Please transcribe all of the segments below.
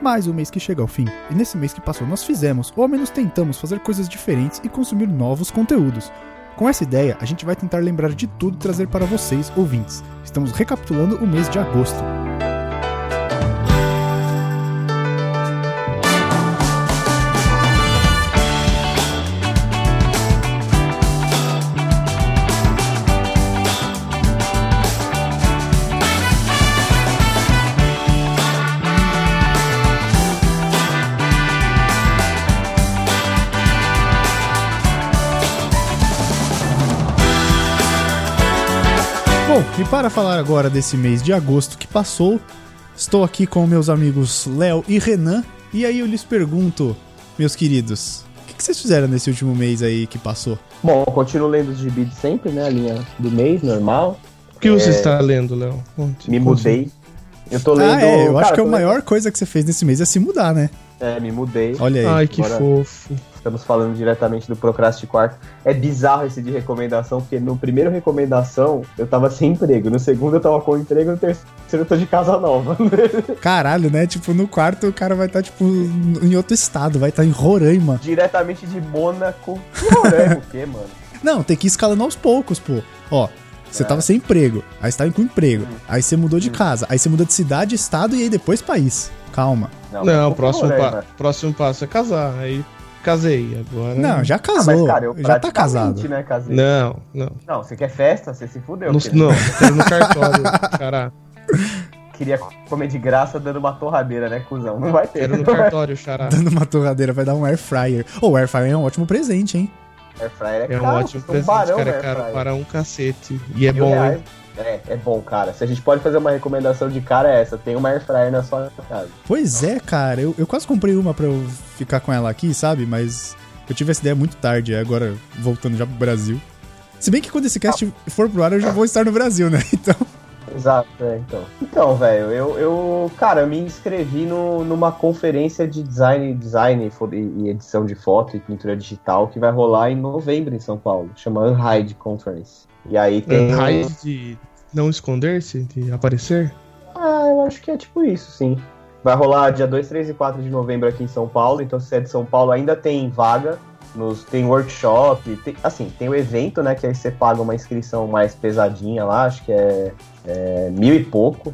mais um mês que chega ao fim. E nesse mês que passou nós fizemos, ou ao menos tentamos fazer coisas diferentes e consumir novos conteúdos. Com essa ideia, a gente vai tentar lembrar de tudo e trazer para vocês, ouvintes. Estamos recapitulando o mês de agosto. Para falar agora desse mês de agosto que passou, estou aqui com meus amigos Léo e Renan. E aí eu lhes pergunto, meus queridos, o que, que vocês fizeram nesse último mês aí que passou? Bom, eu continuo lendo os gibi de sempre, né? A linha do mês, normal. O que você É, está lendo, Léo? Me mudei. Eu tô lendo. ah, é, eu cara, acho que a maior coisa que você fez nesse mês é se mudar, né? É, me mudei. Olha aí. Ai, que Agora- fofo. Estamos falando diretamente do Procrast Quarto. É bizarro esse de recomendação, porque no primeiro recomendação eu tava sem emprego, no segundo eu tava com emprego, no terceiro eu tô de casa nova. Caralho, né? Tipo, no quarto o cara vai estar, tipo, em outro estado, vai estar em Roraima. diretamente de Mônaco. Roraima, o quê, mano? Não, tem que ir escalando aos poucos, pô. Ó, você É. tava sem emprego, aí você tava com emprego, aí você mudou de casa, aí você muda de cidade, estado e aí depois país. Calma. Não, mas o próximo, Roraima. pa próximo passo é casar. Aí casei. Agora. Não, já Ah, casou, mas, cara, eu já tá casado. né, casei. Não, não. Não, você quer festa? Você se fudeu. No, não, quero no cartório, xará. Queria comer de graça dando uma torradeira, né, cuzão? Não vai ter. Quero no Não cartório, xará. Dando uma torradeira, vai dar um air fryer. Ô, o air fryer é um ótimo presente, hein? Air fryer é, É um caro, ótimo presente, barão cara. É caro para um cacete. E é Mil bom, reais. hein? É, é bom, cara. Se a gente pode fazer uma recomendação de cara, é essa. Tem uma air fryer na sua casa. Pois é, cara, eu, eu quase comprei uma pra eu ficar com ela aqui, sabe? Mas eu tive essa ideia muito tarde, agora voltando já pro Brasil. Se bem que quando esse cast for pro ar, eu já vou estar no Brasil, né? Então. Exato, é, então. Então, velho, eu, eu, cara, eu me inscrevi no, numa conferência de design, design e edição de foto e pintura digital que vai rolar em novembro em São Paulo, chama Unhide Conference. E aí tem. Raiz de não esconder-se, de aparecer. Ah, eu acho que é tipo isso, sim. Vai rolar dia 2, 3 e 4 de novembro aqui em São Paulo, então se é de São Paulo ainda tem vaga. Nos, tem workshop, tem- assim, tem o evento, né? Que aí você paga uma inscrição mais pesadinha lá, acho que é, é mil e pouco.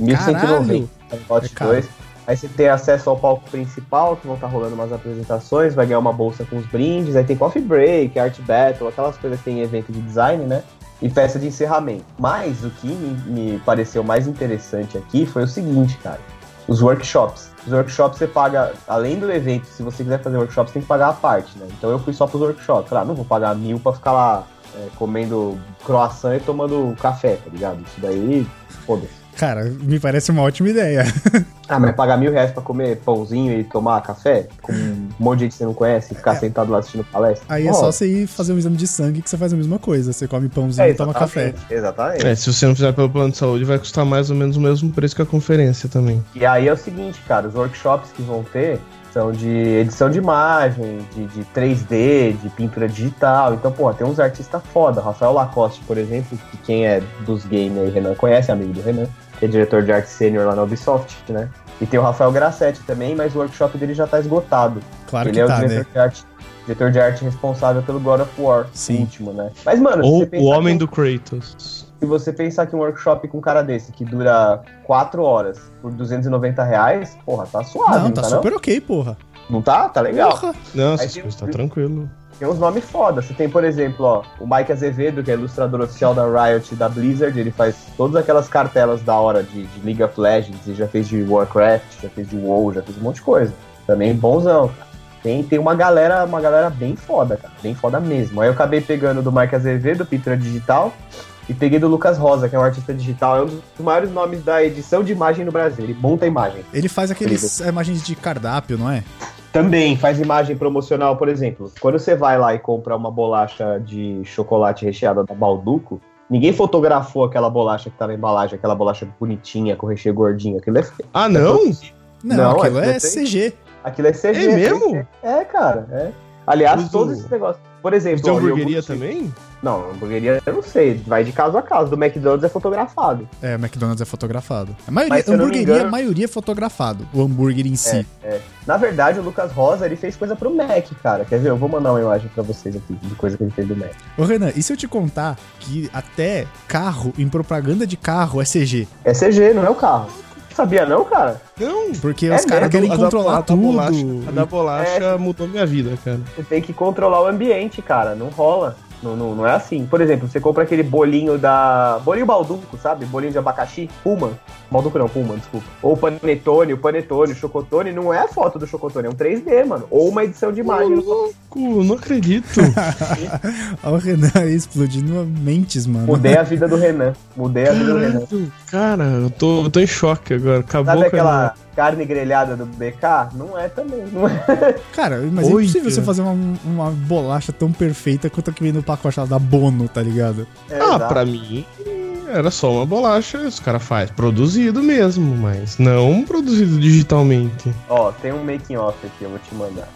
1.190 Caralho! no lote É caro. 2. Aí você tem acesso ao palco principal, que vão estar rolando umas apresentações, vai ganhar uma bolsa com os brindes, aí tem coffee break, art battle, aquelas coisas que tem em evento de design, né? E festa de encerramento. Mas o que me, me pareceu mais interessante aqui foi o seguinte, cara. Os workshops. Os workshops você paga, além do evento, se você quiser fazer workshops, tem que pagar a parte, né? Então eu fui só pros workshops. Falei, ah, não vou pagar mil pra ficar lá é, comendo croissant e tomando café, tá ligado? Isso daí, foda-se. Cara, me parece uma ótima ideia. Ah, mas pagar mil reais pra comer pãozinho e tomar café com um monte de gente que você não conhece e ficar sentado lá assistindo palestra? Aí é só você ir fazer um exame de sangue que você faz a mesma coisa. Você come pãozinho é, e toma café. exatamente, Exatamente. É, se você não fizer pelo plano de saúde, vai custar mais ou menos o mesmo preço que a conferência também. E aí é o seguinte, cara, os workshops que vão ter são de edição de imagem, de, de 3D, de pintura digital. Então, pô, tem uns artistas foda. Rafael Lacoste, por exemplo, que quem é dos games aí, Renan, conhece, amigo do Renan, que é diretor de arte sênior lá na Ubisoft, né? E tem o Rafael Grassetti também, mas o workshop dele já tá esgotado. Claro Ele que é o tá, diretor, né? de arte, diretor de arte responsável pelo God of War, Sim. o último, né? Mas, mano, se Ou você o homem que- do Kratos. se você pensar que um workshop com um cara desse, que dura 4 horas por 290 reais, porra, tá suave, Não, não, tá tá super ok, porra. não? Não tá? Tá legal. Porra. Não, Aí essas tem coisas o- tá tranquilo. Tem uns nomes foda. Você tem, por exemplo, ó, o Mike Azevedo, que é ilustrador oficial da Riot e da Blizzard. Ele faz todas aquelas cartelas da hora de, de League of Legends. Ele já fez de Warcraft, já fez de WoW, já fez um monte de coisa. Também bonzão, cara. Tem, tem uma galera, uma galera bem foda, cara. Bem foda mesmo. Aí eu acabei pegando do Mike Azevedo, pintura digital, e peguei do Lucas Rosa, que é um artista digital, é um dos maiores nomes da edição de imagem no Brasil. Ele monta imagem. Ele faz aqueles imagens de cardápio, não é? Também faz imagem promocional, por exemplo. Quando você vai lá e compra uma bolacha de chocolate recheada da Balduco, ninguém fotografou aquela bolacha que tá na embalagem, aquela bolacha bonitinha, com recheio gordinho. Aquilo é, Ah, não? Não, Não, aquilo é é eu CG. aquilo é CG. É mesmo? É, cara. É. Aliás, Uso- todos esses negócios. Por exemplo. Ó, hamburgueria iogurte- também? Não, hamburgueria eu não sei. Vai de caso a caso. Do McDonald's é fotografado. É, o McDonald's é fotografado. A maioria, Mas, hamburgueria, engano- a maioria é fotografado. O hambúrguer em si. É. Na verdade, o Lucas Rosa, ele fez coisa pro Mac, cara. Quer ver? Eu vou mandar uma imagem pra vocês aqui de coisa que ele fez do Mac. Ô, Renan, e se eu te contar que até carro, em propaganda de carro, é CG? É CG, não é o carro. Sabia não, cara? Não. Porque É os caras querem A da- controlar a da tudo. bolacha- a da bolacha É. mudou minha vida, cara. Você tem que controlar o ambiente, cara. Não rola. Não, não, não é assim. Por exemplo, você compra aquele bolinho da. Bolinho balduco, sabe? Bolinho de abacaxi. Puma. Balduco não, Puma, desculpa. Ou panetone, o panetone, o chocotone. Não é a foto do chocotone, é um 3D, mano. Ou uma edição de Ô, imagem. louco, não acredito. Olha o Renan aí explodindo mentes, mano. Mudei a vida do Renan. Mudei a vida do Renan. Cara, eu tô, eu tô em choque agora. Acabou Sabe com a aquela carne grelhada do BK? Não é também. Não é. Cara, mas é Oi, impossível você cara. fazer uma, uma bolacha tão perfeita quanto a que vem no pacote da Bono, tá ligado? É, Ah, exato. pra mim era só uma bolacha, os caras fazem produzido mesmo, mas não produzido digitalmente. Ó, tem um making off aqui, eu vou te mandar.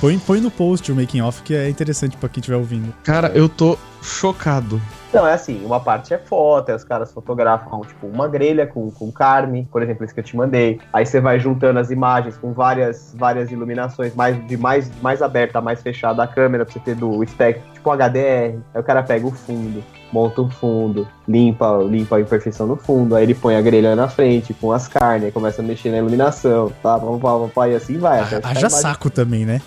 Põe, põe no post o making off que é interessante pra quem estiver ouvindo. Cara, eu tô chocado. Não, é assim, uma parte é foto, aí os caras fotografam, tipo, uma grelha com, com carne, por exemplo, esse que eu te mandei. Aí você vai juntando as imagens com várias, várias iluminações, mais, de mais, mais aberta, mais fechada a câmera, pra você ter do espectro, tipo um HDR. Aí o cara pega o fundo, monta o fundo, limpa, limpa a imperfeição no fundo, aí ele põe a grelha na frente com as carnes, aí começa a mexer na iluminação, tá? Pá, pá, pá, e assim vai. ficar Haja saco também, né?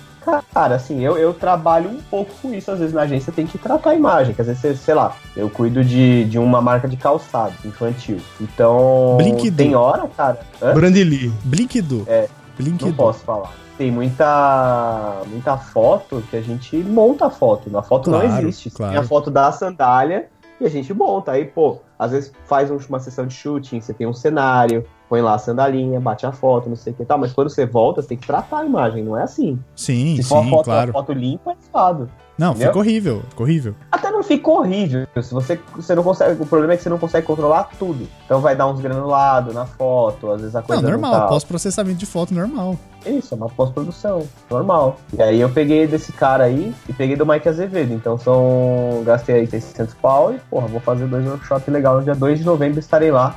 Cara, assim, eu, eu trabalho um pouco com isso. Às vezes na agência tem que tratar a imagem. Que às vezes, sei lá, eu cuido de, de uma marca de calçado infantil. Então. Brinquido. Tem hora, cara. Hã? Brandly. Blinkdu. É, Blinkdu. Não posso falar. Tem muita muita foto que a gente monta a foto. A foto não Claro, existe. claro. Tem a foto da sandália e a gente monta. Aí, pô, às vezes faz um- uma sessão de shooting, você tem um cenário, põe lá a sandalinha, bate a foto, não sei o que tal. Mas quando você volta, você tem que tratar a imagem, não é assim. Sim, Se for sim, foto, claro. foto limpa, é zoado. Não, entendeu? fica horrível, fica horrível. Até não fica horrível. Se você, você não consegue. O problema é que você não consegue controlar tudo. Então vai dar uns granulados na foto, às vezes a Não, coisa. normal, tá- pós-processamento de foto normal. Isso, é uma pós-produção, normal. E aí eu peguei desse cara aí e peguei do Mike Azevedo. Então são. Gastei aí 600 pau e, porra, vou fazer dois workshops legais no dia 2 de novembro estarei lá.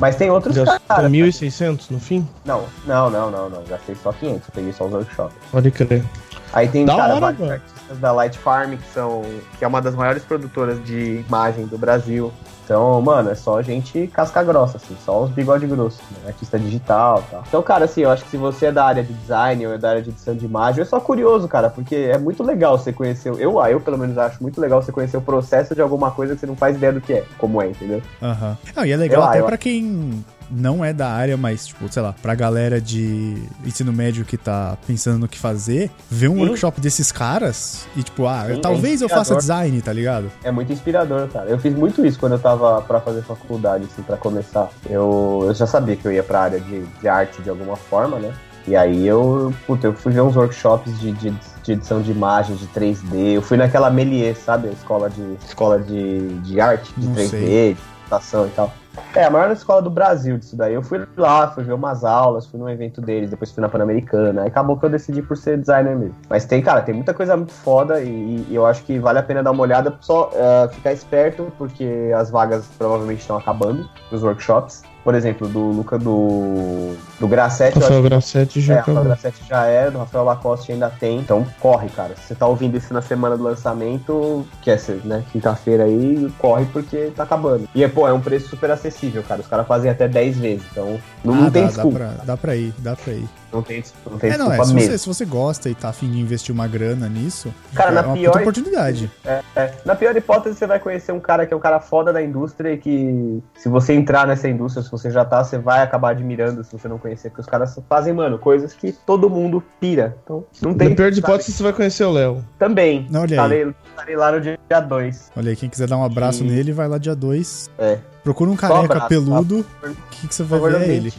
Mas tem outros Já caras. tá 1.600 no fim? Não, não, não, não, não. Gastei só 500, eu peguei só os workshops. Pode crer. Aí tem, Da cara, hora, artistas da Light Farm, que são. que é uma das maiores produtoras de imagem do Brasil. Então, mano, é só gente casca grossa, assim, só os bigode grossos, né? Artista digital e tal. Então, cara, assim, eu acho que se você é da área de design ou é da área de edição de imagem, eu sou curioso, cara, porque é muito legal você conhecer. Eu, ah, eu pelo menos acho muito legal você conhecer o processo de alguma coisa que você não faz ideia do que é, como é, entendeu? Aham. Não, e é legal Eu- até eu- pra quem não é da área, mas, tipo, sei lá, pra galera de ensino médio que tá pensando no que fazer, ver um Sim. workshop desses caras e, tipo, ah, Sim, talvez é eu faça design, tá ligado? É muito inspirador, cara. Eu fiz muito isso quando eu tava pra fazer faculdade, assim, pra começar. Eu, eu já sabia que eu ia pra área de, de arte de alguma forma, né? E aí eu, puta, eu fui ver uns workshops de, de, de edição de imagem, de 3D. Eu fui naquela Melier, sabe? Escola de, escola de, de arte, de Não 3D, sei. de computação e tal. É, a maior escola do Brasil disso daí. Eu fui lá, fui ver umas aulas, fui num evento deles, depois fui na Pan-Americana. Aí acabou que eu decidi por ser designer mesmo. Mas tem, cara, tem muita coisa muito foda e, e eu acho que vale a pena dar uma olhada. Só eh, ficar esperto, porque as vagas provavelmente estão acabando, os workshops. Por exemplo, do Luca do, do Grassetti, acho Rafael que Grassetti já é, Rafael acabou. Grassetti já era, do Rafael Lacoste ainda tem. Então corre, cara. Se você tá ouvindo isso na semana do lançamento, que é né, quinta-feira aí, corre porque tá acabando. E é, pô, é um preço super acessível, cara. Os caras fazem até 10 vezes. Então não, não Ah, tem dá, dá, desculpa. pra, dá pra ir, dá pra ir. Não tem, não tem É, não, desculpa é, se você, se você gosta e tá afim de investir uma grana nisso, Cara, é na uma pior- oportunidade. É, é. Na pior hipótese, você vai conhecer um cara que é um cara foda da indústria e que, se você entrar nessa indústria, se você já tá, você vai acabar admirando se você não conhecer. Porque os caras fazem, mano, coisas que todo mundo pira. Então, não tem. Na pior hipótese, você vai conhecer o Léo. Também. Não, olha aí. Estarei lá no dia 2. Olha aí, quem quiser dar um abraço E- nele, vai lá dia 2. É. Procura um careca abraço, peludo, tá? que, que você vai ver não é ele.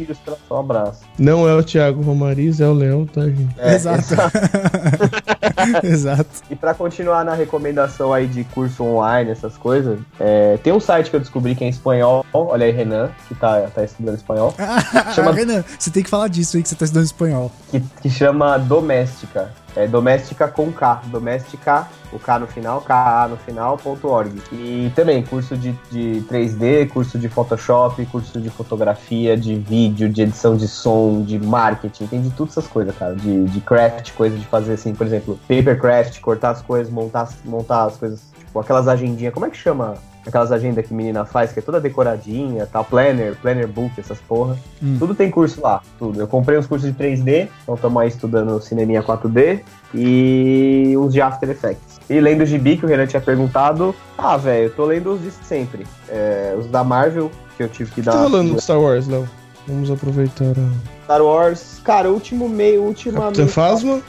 só um abraço. Não é o Thiago Romariz, é o Léo, tá, gente? É, Exato. Exato. E pra continuar na recomendação aí de curso online, essas coisas, é, tem um site que eu descobri que é em espanhol. Olha aí, Renan, que tá, tá estudando espanhol. Chama- Renan, você tem que falar disso aí que você tá estudando espanhol. que, que chama Doméstica. É doméstica com K. Doméstica, o K no final, KA no final, ponto .org. E também curso de, de 3D, curso de Photoshop, curso de fotografia, de vídeo, de edição de som, de marketing, tem de tudo essas coisas, cara. De, de craft, coisa de fazer assim, por exemplo, papercraft, cortar as coisas, montar, montar as coisas, tipo aquelas agendinhas, como é que chama? Aquelas agendas que menina faz, que é toda decoradinha, tal, planner, planner book, essas porra. Hum. Tudo tem curso lá, tudo. Eu comprei uns cursos de 3D, então estamos aí estudando cineminha 4D e uns de After Effects. E lendo o gibi que o Renan tinha perguntado, ah, velho, eu tô lendo os de sempre. É, os da Marvel, que eu tive que O que dar. tá rolando Star Wars, Léo? Vamos aproveitar a... Star Wars, cara, último meio, última. Capitã Phasma?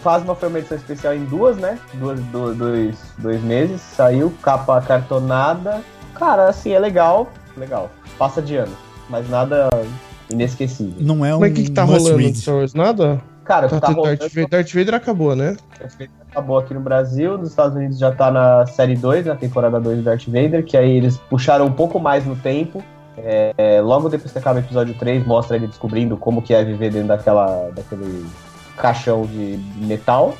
Phasma foi uma edição especial em duas, né? Duas, do- dois, dois meses. Saiu, capa cartonada. Cara, assim, é legal. Legal. Passa de ano. Mas nada inesquecível. Não é um Mas o que, que tá rolando no read. Star Wars? Nada? Cara, o Tá que tá tendo rolando. Darth, Vader, Darth Vader acabou, né? Acabou aqui no Brasil, nos Estados Unidos já tá na série 2, na temporada 2 do Darth Vader, que aí eles puxaram um pouco mais no tempo. É, é, logo depois que acaba o episódio 3, mostra ele descobrindo como que é viver dentro daquela, daquele caixão de metal.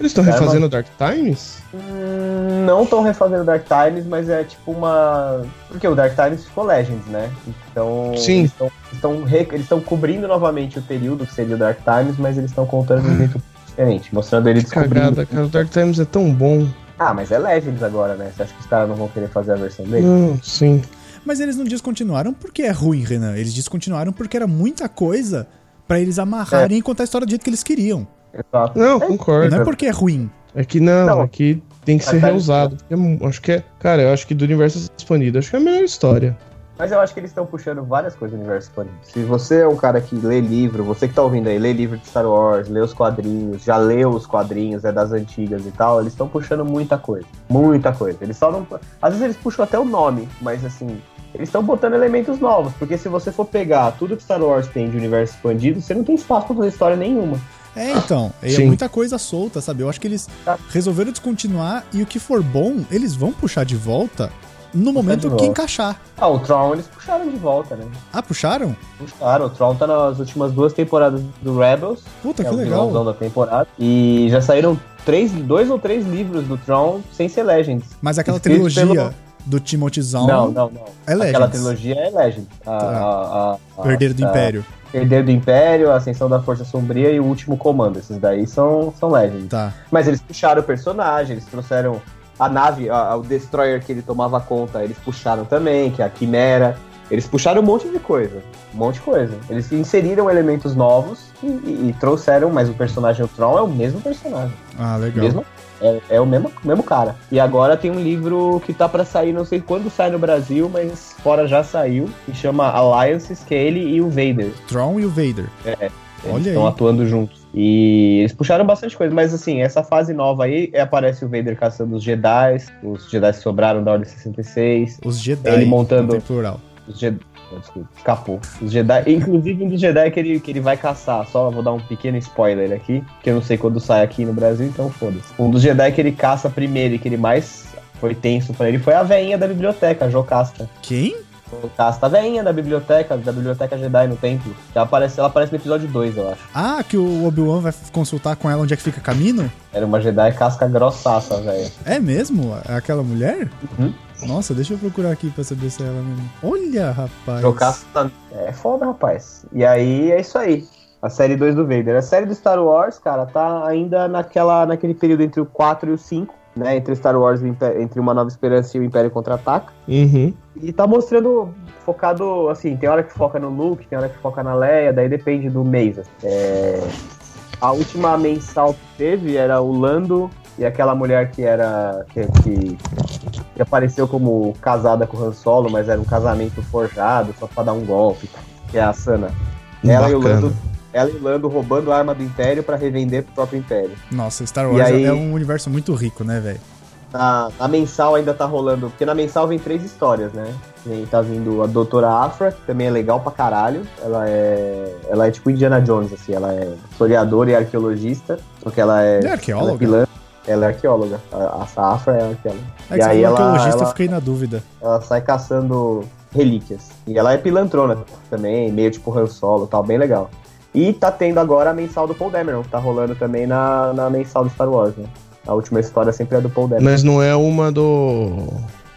Eles estão refazendo Dark Times? Hum, não estão refazendo Dark Times, mas é tipo uma. Porque o Dark Times ficou Legends, né? Então. Sim. Eles estão re- eles estão cobrindo novamente o período que seria o Dark Times, mas eles estão contando de um jeito diferente, mostrando ele descobrindo. cagada, cara. O Dark Times é tão bom. Ah, mas é Legends agora, né? Você acha que os caras não vão querer fazer a versão dele? Não, sim. Mas eles não descontinuaram porque é ruim, Renan. Eles descontinuaram porque era muita coisa pra eles amarrarem e contar a história do jeito que eles queriam. Exato. Não, É, concordo. Não é porque é ruim. É que não, Não. é que tem que Dark ser reusado. É acho que é. Cara, eu acho que do universo expandido, acho que é a melhor história. Mas eu acho que eles estão puxando várias coisas do universo expandido. Se você é um cara que lê livro, você que tá ouvindo aí, lê livro de Star Wars, lê os quadrinhos, já leu os quadrinhos, é das antigas e tal, eles estão puxando muita coisa. Muita coisa. Eles só não. Às vezes eles puxam até o nome, mas assim. Eles estão botando elementos novos, porque se você for pegar tudo que Star Wars tem de universo expandido, você não tem espaço pra fazer história nenhuma. É, então. É Sim. muita coisa solta, sabe? Eu acho que eles Tá. resolveram descontinuar e o que for bom, eles vão puxar de volta no momento que encaixar. Ah, o Tron eles puxaram de volta, né? Ah, puxaram? Puxaram, o Tron tá nas últimas duas temporadas do Rebels, Puta, é que o legal. da temporada. E já saíram três, dois ou três livros do Tron sem ser Legends. Mas aquela Escrito trilogia pelo- do Timothy Zahn Não, não, não. é Aquela Legends. trilogia é Legends. A, Tá. a, a, a, Herdeiro do Império. Herdeiro do Império, a Ascensão da Força Sombria e o Último Comando. Esses daí são, são Legends. Tá. Mas eles puxaram o personagem, eles trouxeram a nave, a- o Destroyer que ele tomava conta, eles puxaram também, que é a Quimera. Eles puxaram um monte de coisa. Um monte de coisa. Eles inseriram elementos novos e, e- e trouxeram, mas o personagem o Tron é o mesmo personagem. Ah, legal. Mesmo, é, é o mesmo, mesmo cara. E agora tem um livro que tá pra sair, não sei quando sai no Brasil, mas fora já saiu, que chama Alliances, que é ele e o Vader. Tron e o Vader. Eles Olha estão atuando juntos. E eles puxaram bastante coisa, mas assim, essa fase nova aí é, aparece o Vader caçando os Jedi, os Jedi que sobraram da Ordem 66, Os Jedi. Ele montando- plural. Os Jedi. Desculpa, escapou. Os Jedi, inclusive um dos Jedi que ele, que ele vai caçar. Só vou dar um pequeno spoiler aqui, que eu não sei quando sai aqui no Brasil, então foda-se. Um dos Jedi que ele caça primeiro e que ele mais foi tenso pra ele foi a veinha da biblioteca, a Jocasta. Quem? Jocasta, a veinha da biblioteca, da biblioteca Jedi no templo. Ela aparece, ela aparece no episódio 2, eu acho. Ah, que o Obi-Wan vai consultar com ela onde é que fica caminho? Era uma Jedi casca grossaça, velho. É mesmo? É aquela mulher? Uhum. Nossa, deixa eu procurar aqui pra saber se é ela mesmo. Olha, rapaz. Jocasta é foda, rapaz. E aí é isso aí. A série 2 do Vader. A série do Star Wars, cara, tá ainda naquela, naquele período entre o 4 e o 5, né? Entre Star Wars, e entre Uma Nova Esperança e o Império Contra-Ataca. Uhum. E tá mostrando, focado, assim, tem hora que foca no Luke, tem hora que foca na Leia, daí depende do mês. É, A última mensal que teve era o Lando e aquela mulher que era. que, que, que apareceu como casada com o Han Solo, mas era um casamento forjado só pra dar um golpe, que é a Sana. Ela e. Lando, ela e o Lando roubando a arma do Império pra revender pro próprio Império. Nossa, Star Wars aí- é um universo muito rico, né, velho? Na, na mensal ainda tá rolando, porque na mensal vem três histórias, né? Vem, tá vindo a Doutora Afra, que também é legal pra caralho. Ela é. Ela é tipo Indiana Jones, assim, ela é historiadora e arqueologista. Só que ela é. É arqueóloga? Ela é, ela é arqueóloga. A, a Afra é arqueóloga. É E aí ela- arqueologista, eu ela- fiquei na dúvida. Ela sai caçando relíquias. E ela é pilantrona também, meio tipo Han Solo e tal, bem legal. E tá tendo agora a mensal do Paul Dameron, que tá rolando também na, na mensal do Star Wars, né? A última história sempre é do Paul Dameron. Mas não é uma do.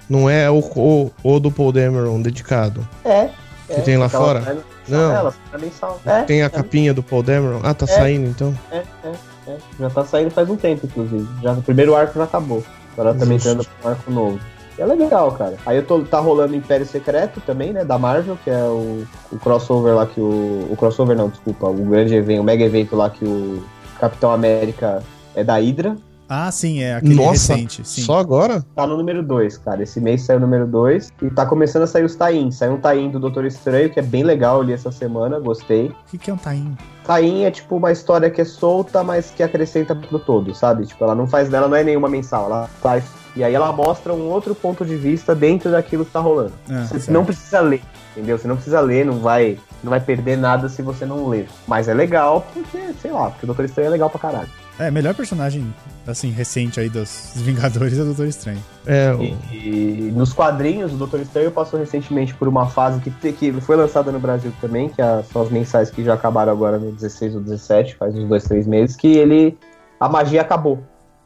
Não é o, o, o do Paul Dameron dedicado. É. Que tem lá fora? Não. É, ela tá mensal. É, tem a é, capinha do Paul Dameron. Ah, tá É. saindo então. É, é, é. Já tá saindo faz um tempo, inclusive. Já, o primeiro arco já acabou. Agora tá Justo. entrando pro arco novo. E é legal, cara. Aí eu tô, tá rolando Império Secreto também, né? Da Marvel, que é o, o crossover lá que o. O crossover não, desculpa. O grande evento, o mega evento lá que o Capitão América é da Hydra. Ah, sim, é aquele Nossa, recente. Sim. só agora? Tá no número 2, cara. Esse mês saiu o número 2. E tá começando a sair os tains. Saiu um tain do Doutor Estranho, que é bem legal, eu li essa semana, gostei. O que, que é um taim? Tain é tipo uma história que é solta, mas que acrescenta pro todo, sabe? Tipo, ela não faz dela, não é nenhuma mensal, ela faz. E aí ela mostra um outro ponto de vista dentro daquilo que tá rolando. Ah, Você certo. não precisa ler, entendeu? Você não precisa ler, não vai, não vai perder nada se você não ler. Mas é legal porque, sei lá, porque o Doutor Estranho é legal pra caralho. É, melhor personagem, assim, recente aí dos Vingadores é o Doutor Estranho. É, o- E, e nos quadrinhos, o Doutor Estranho passou recentemente por uma fase que, que foi lançada no Brasil também, que é- são as mensais que já acabaram agora no 16 ou 17, faz uns dois, três meses, que ele. A magia acabou.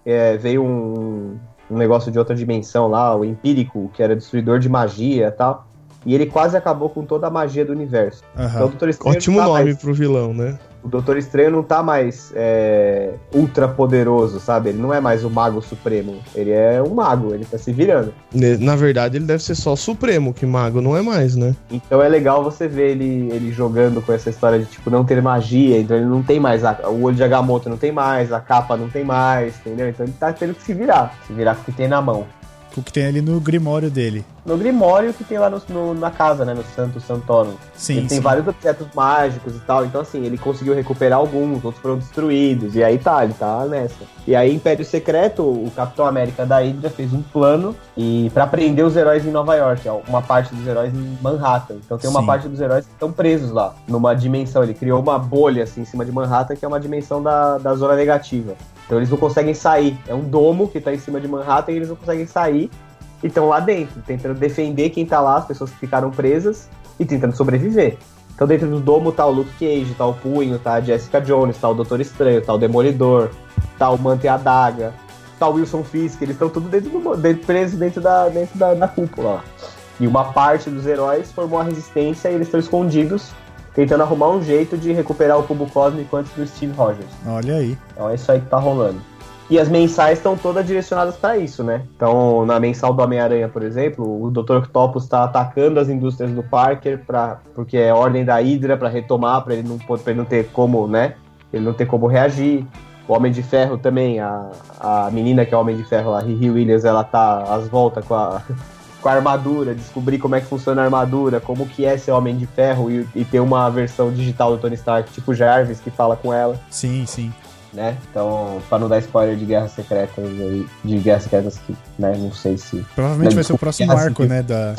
É, veio um, um negócio de outra dimensão lá, o Empírico, que era destruidor de magia e tal. E ele quase acabou com toda a magia do universo. Então o Aham. Doutor Estranho ótimo tá nome mais- pro vilão, né? O Doutor Estranho não tá mais é, ultra poderoso, sabe? Ele não é mais o mago supremo. Ele é um mago, ele tá se virando. Na verdade, ele deve ser só o Supremo, que mago não é mais, né? Então é legal você ver ele, ele jogando com essa história de tipo não ter magia, então ele não tem mais a- o olho de Agamotto não tem mais, a capa não tem mais, entendeu? Então ele tá tendo que se virar, se virar com o que tem na mão. O que tem ali no grimório dele. No Grimório que tem lá no- no- na casa, né, no Santo Santorum. Sim, ele tem sim. vários objetos mágicos e tal, então assim, ele conseguiu recuperar alguns, outros foram destruídos, e aí tá, ele tá nessa. E aí, Império Secreto, o Capitão América da Hydra fez um plano e para prender os heróis em Nova York, ó, uma parte dos heróis em Manhattan. Então tem uma Sim. parte dos heróis que estão presos lá, numa dimensão. Ele criou uma bolha assim em cima de Manhattan, que é uma dimensão da, da zona negativa. Então eles não conseguem sair. É um domo que tá em cima de Manhattan e eles não conseguem sair. E estão lá dentro, tentando defender quem tá lá, as pessoas que ficaram presas, e tentando sobreviver. Então dentro do domo tá o Luke Cage, tá o Punho, tá a Jessica Jones, tá o Doutor Estranho, tá o Demolidor, tá o Manta e a Daga, tá o Wilson Fisk, eles estão tudo dentro do dentro, presos dentro da, dentro da, da cúpula. E uma parte dos heróis formou a resistência e eles estão escondidos, tentando arrumar um jeito de recuperar o cubo cósmico antes do Steve Rogers. Olha aí. Então é isso aí que tá rolando. E as mensais estão todas direcionadas para isso, né? Então, na mensal do Homem-Aranha, por exemplo, o Dr. Octopus está atacando as indústrias do Parker pra, porque é ordem da Hydra para retomar, para ele não pra ele não ter como, né? Ele não ter como reagir. O Homem de Ferro também, a, a menina que é o Homem de Ferro, a Riri Williams, ela tá às voltas com a, com a armadura, descobrir como é que funciona a armadura, como que é ser Homem de Ferro e, e ter uma versão digital do Tony Stark, tipo Jarvis, que fala com ela Sim, sim. né? Então, pra não dar spoiler de Guerras Secretas aí, de Guerras Secretas que, né, não sei se. Provavelmente Não, vai ser o próximo arco, né, da,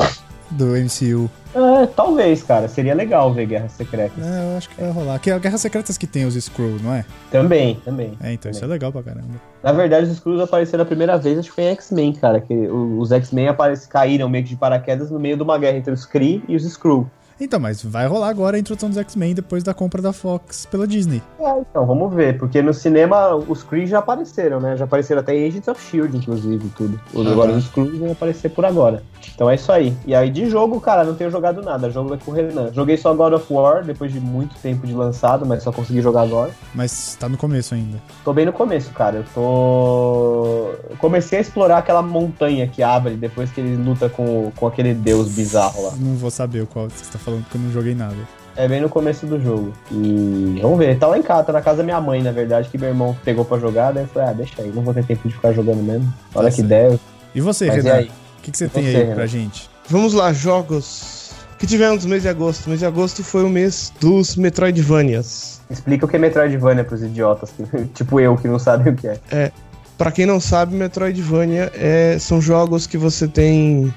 do MCU. É, talvez, cara, seria legal ver Guerras Secretas. É, eu acho que vai rolar. Que é a Guerras Secretas que tem os Skrull, não é? Também, também. É, então isso é Também. legal pra caramba. Na verdade, os Skrulls apareceram a primeira vez, acho que foi em X-Men, cara, que os X-Men caíram meio que de paraquedas no meio de uma guerra entre os Kree e os Skrull. Então, mas vai rolar agora a introdução dos X-Men depois da compra da Fox pela Disney. É, então, vamos ver, porque no cinema os Kree já apareceram, né? Já apareceram até em Agents of S.H.I.E.L.D., inclusive, e tudo. Os- Ah, Agora tá. os Skrulls vão aparecer por agora. Então é isso aí. E aí de jogo, cara, não tenho jogado nada. Jogo é com o Renan. Joguei só God of War, depois de muito tempo de lançado, mas só consegui jogar agora. Mas tá no começo ainda. Tô bem no começo, cara. Eu tô. Comecei a explorar aquela montanha que abre depois que ele luta com, com aquele deus bizarro lá. Não vou saber o qual você tá falando porque eu não joguei nada. É bem no começo do jogo. E vamos ver, tá lá em casa, tá na casa da minha mãe, na verdade, que meu irmão pegou pra jogar, daí eu falei, ah, deixa aí, não vou ter tempo de ficar jogando mesmo. A hora Tá que eu- E você, Mas Renan? O que, que você E tem você, aí Renan? pra gente? Vamos lá, jogos que tivemos no mês de agosto. O mês de agosto foi o mês dos Metroidvanias. explica o que é Metroidvania pros idiotas, tipo eu, que não sabem o que é. Pra quem não sabe, Metroidvania é, são jogos que você tem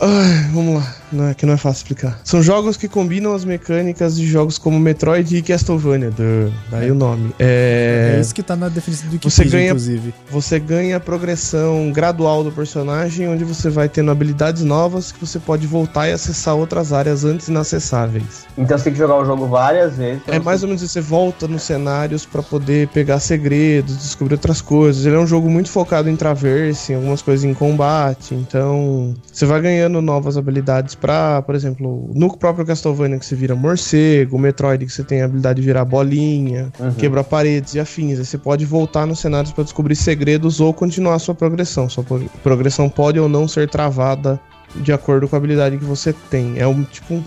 Ai, vamos lá. Não é que não é fácil explicar. São jogos que combinam as mecânicas de jogos como Metroid e Castlevania. Daí o nome. É... É isso que tá na definição do Você Wikipedia, ganha- inclusive. Você ganha a progressão gradual do personagem, onde você vai tendo habilidades novas que você pode voltar e acessar outras áreas antes inacessáveis. Então você tem que jogar o jogo várias vezes. É você- mais ou menos isso, você volta nos cenários pra poder pegar segredos, descobrir outras coisas. Ele é um jogo muito focado em traverse, em algumas coisas em combate, então você vai ganhando novas habilidades pra, por exemplo, no próprio Castlevania que você vira morcego, Metroid que você tem a habilidade de virar bolinha, Uhum. quebrar paredes e afins. Aí você pode voltar nos cenários pra descobrir segredos ou continuar a sua progressão. Sua pro- progressão pode ou não ser travada de acordo com a habilidade que você tem. É um tipo um-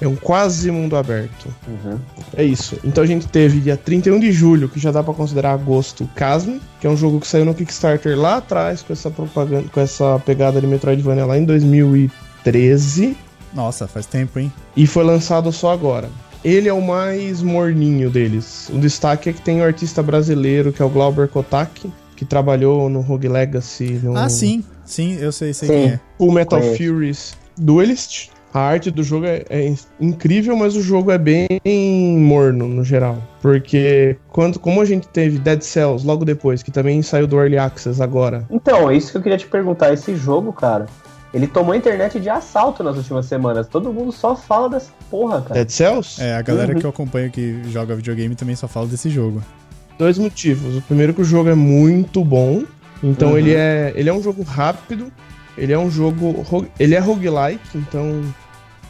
é um quase mundo aberto. Uhum. É isso. Então a gente teve dia 31 de julho, que já dá pra considerar agosto, Casme, que é um jogo que saiu no Kickstarter lá atrás com essa propaganda, com essa pegada de Metroidvania lá em 2013 Nossa, faz tempo, hein? e foi lançado só agora. Ele é o mais morninho deles. O destaque é que tem o artista brasileiro, que é o Glauber Kotak, que trabalhou no Rogue Legacy, no Ah, sim. Sim, eu sei, sei Sim. quem é. Full Metal Conheço. Furious Duelist. A arte do jogo é, é incrível, mas o jogo é bem morno no geral. Porque quando, como a gente teve Dead Cells logo depois, que também saiu do Early Access agora. Então, é isso que eu queria te perguntar. Esse jogo, cara, ele tomou a internet de assalto nas últimas semanas. Todo mundo só fala dessa porra, cara. Dead Cells? É, a galera Uhum. que eu acompanho que joga videogame também só fala desse jogo. Dois motivos. O primeiro é que o jogo é muito bom. Então Uhum. ele, é, ele é um jogo rápido. Ele é um jogo. Ele é roguelike, então.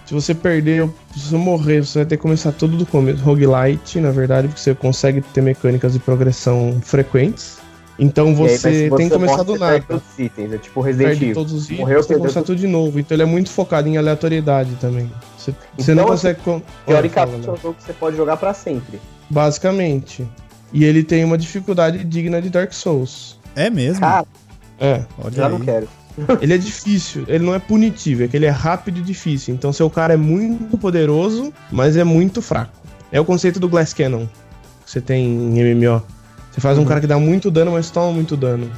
Se você perder, se você morrer, você vai ter que começar tudo do começo. Roguelite, na verdade, porque você consegue ter mecânicas de progressão frequentes. Então E aí, você tem que começar do você nada. perde os itens, é tipo Resident Perde Evil. todos os itens, Morreu, você tem que começar tudo. de novo. Então ele é muito focado em aleatoriedade também. Você, você Então, não consegue. com- Teoricamente, é um jogo que você pode jogar pra sempre. Basicamente. E ele tem uma dificuldade digna de Dark Souls. É mesmo? Cara, É. Olha já aí. não quero. Ele é difícil, ele não é punitivo, é que ele é rápido e difícil. Então seu cara é muito poderoso, mas é muito fraco. É o conceito do Glass Cannon que você tem em MMO. Você faz um Uhum. cara que dá muito dano, mas toma muito dano.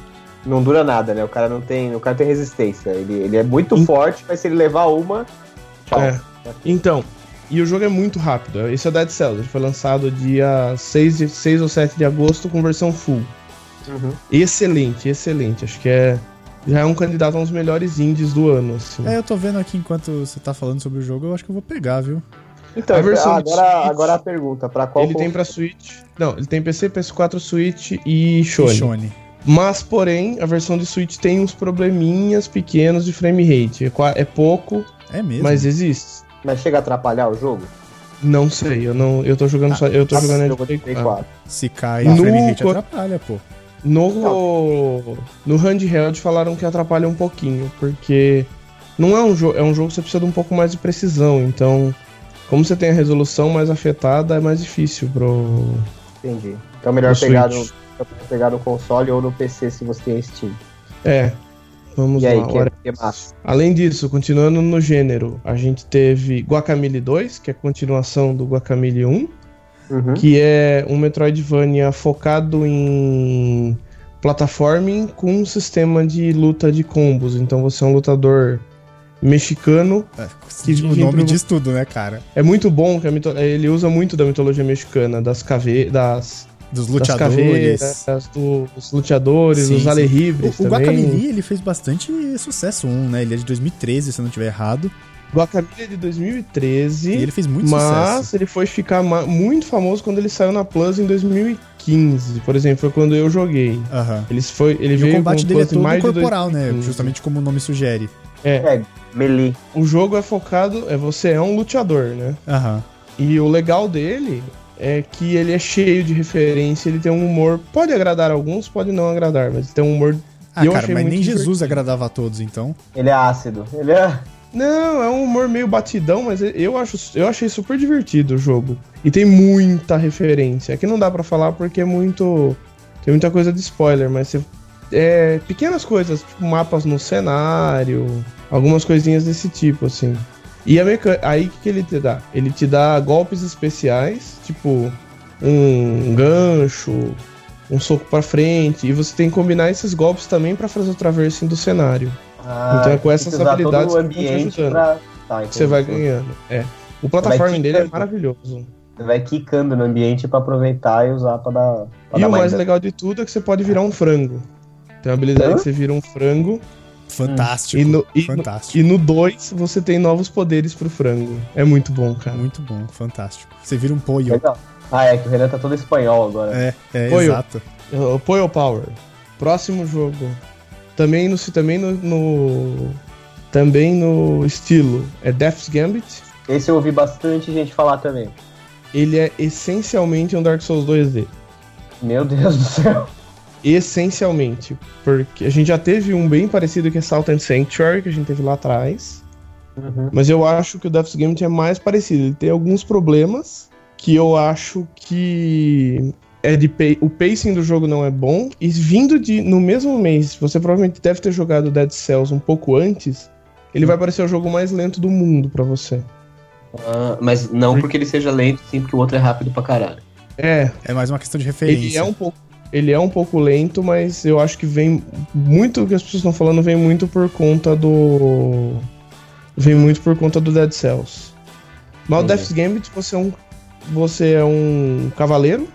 Não dura nada, né? O cara não tem, o cara tem resistência. Ele, ele é muito Hum. forte, mas se ele levar uma, tchau. É. Então, e o jogo é muito rápido. Esse é o Dead Cells, ele foi lançado dia 6, de, 6 ou 7 de agosto com versão full. Uhum. Excelente, excelente. Acho que é já é um candidato a um dos melhores indies do ano, assim. É, eu tô vendo aqui enquanto você tá falando sobre o jogo, eu acho que eu vou pegar, viu? Então, A versão de agora, Switch, agora a pergunta, pra qual ele tem pra console? Switch. Não, ele tem PC, PS4, Switch e Sony. E Shone. Mas, porém, a versão de Switch tem uns probleminhas pequenos de frame rate. É É pouco, É mesmo? mas existe. Mas chega a atrapalhar o jogo? Não sei, eu não, eu tô jogando só, eu tô Ah, jogando jogo de Play ah. 4. Se cai, No o frame rate atrapalha, pô. No no handheld falaram que atrapalha um pouquinho, porque não é um jogo, é um jogo que você precisa de um pouco mais de precisão, então como você tem a resolução mais afetada, é mais difícil pro Entendi. Então é melhor pegar no, Switch. pegar no console ou no PC se você tem Steam. É. Vamos E aí, lá. que, ora- que massa? Além disso, continuando no gênero, a gente teve Guacamole 2, que é a continuação do Guacamole 1, Uhum. que é um Metroidvania focado em plataforming com um sistema de luta de combos. Então você é um lutador mexicano. É, Que o nome entre o- diz tudo, né, cara? É muito bom que a mito- ele usa muito da mitologia mexicana, das cave das, Dos das luteadores. caveiras, dos luteadores, Sim, dos alerribres O, o. Guacamelee, ele fez bastante sucesso, um, né? Ele é de 2013, se eu não estiver errado. Guacamole é de 2013. E ele fez muito Mas sucesso. ele foi ficar muito famoso quando ele saiu na Plus em 2015. Por exemplo, foi quando eu joguei. Aham. Ele, foi, ele E veio o combate com dele é todo mais de corporal, né? 2015. Justamente como o nome sugere. É, Melee. O jogo é focado. É, você é um luteador, né? Aham. E o legal dele é que ele é cheio de referência, ele tem um humor. Pode agradar alguns, pode não agradar, mas tem um humor. Ah, eu cara, achei mas muito nem Jesus divertido. agradava a todos, então. Ele é ácido. Ele é. Não, é um humor meio batidão, mas eu, acho, eu achei super divertido o jogo. E tem muita referência. Aqui não dá pra falar porque é muito. Tem muita coisa de spoiler, mas você. É, pequenas coisas, tipo mapas no cenário, algumas coisinhas desse tipo, assim. E a meca... aí o que, que ele te dá? Ele te dá golpes especiais, tipo um gancho, um soco pra frente. E você tem que combinar esses golpes também pra fazer o traversing do cenário. Ah, Então é com essas habilidades todo o que vão te ambiente ajudando. pra... Tá, Você vai ganhando. É. O plataforma dele é maravilhoso. Você vai quicando no ambiente pra aproveitar e usar pra dar. Pra E dar o mais dano. legal de tudo é que você pode virar um frango. Tem uma habilidade Hã? que você vira um frango. Fantástico. E no, e, no, fantástico. e no 2 você tem novos poderes pro frango. É muito bom, cara. Muito bom, fantástico. Você vira um. Legal. Ah, é que o Renan tá todo espanhol agora. É, é, Pollo. exato. O Poil Power. Próximo jogo. Também no, também no, no- Também no estilo. É Death's Gambit. Esse eu ouvi bastante gente falar também. Ele é essencialmente um Dark Souls 2D. Meu Deus do céu. Essencialmente. Porque a gente já teve um bem parecido que é Salt and Sanctuary, que a gente teve lá atrás. Uhum. Mas eu acho que o Death's Gambit é mais parecido. Ele tem alguns problemas que eu acho que é de o pacing do jogo não é bom e vindo de no mesmo mês, você provavelmente deve ter jogado Dead Cells um pouco antes. Ele vai parecer o jogo mais lento do mundo pra você. Ah, mas não porque ele seja lento, sim, porque o outro é rápido pra caralho. É, É mais uma questão de ele referência. é um pouco ele é um pouco lento, mas eu acho que vem muito o que as pessoas estão falando vem muito por conta do vem muito por conta do Dead Cells. Mas o. Death's Gambit você é um você é um cavaleiro.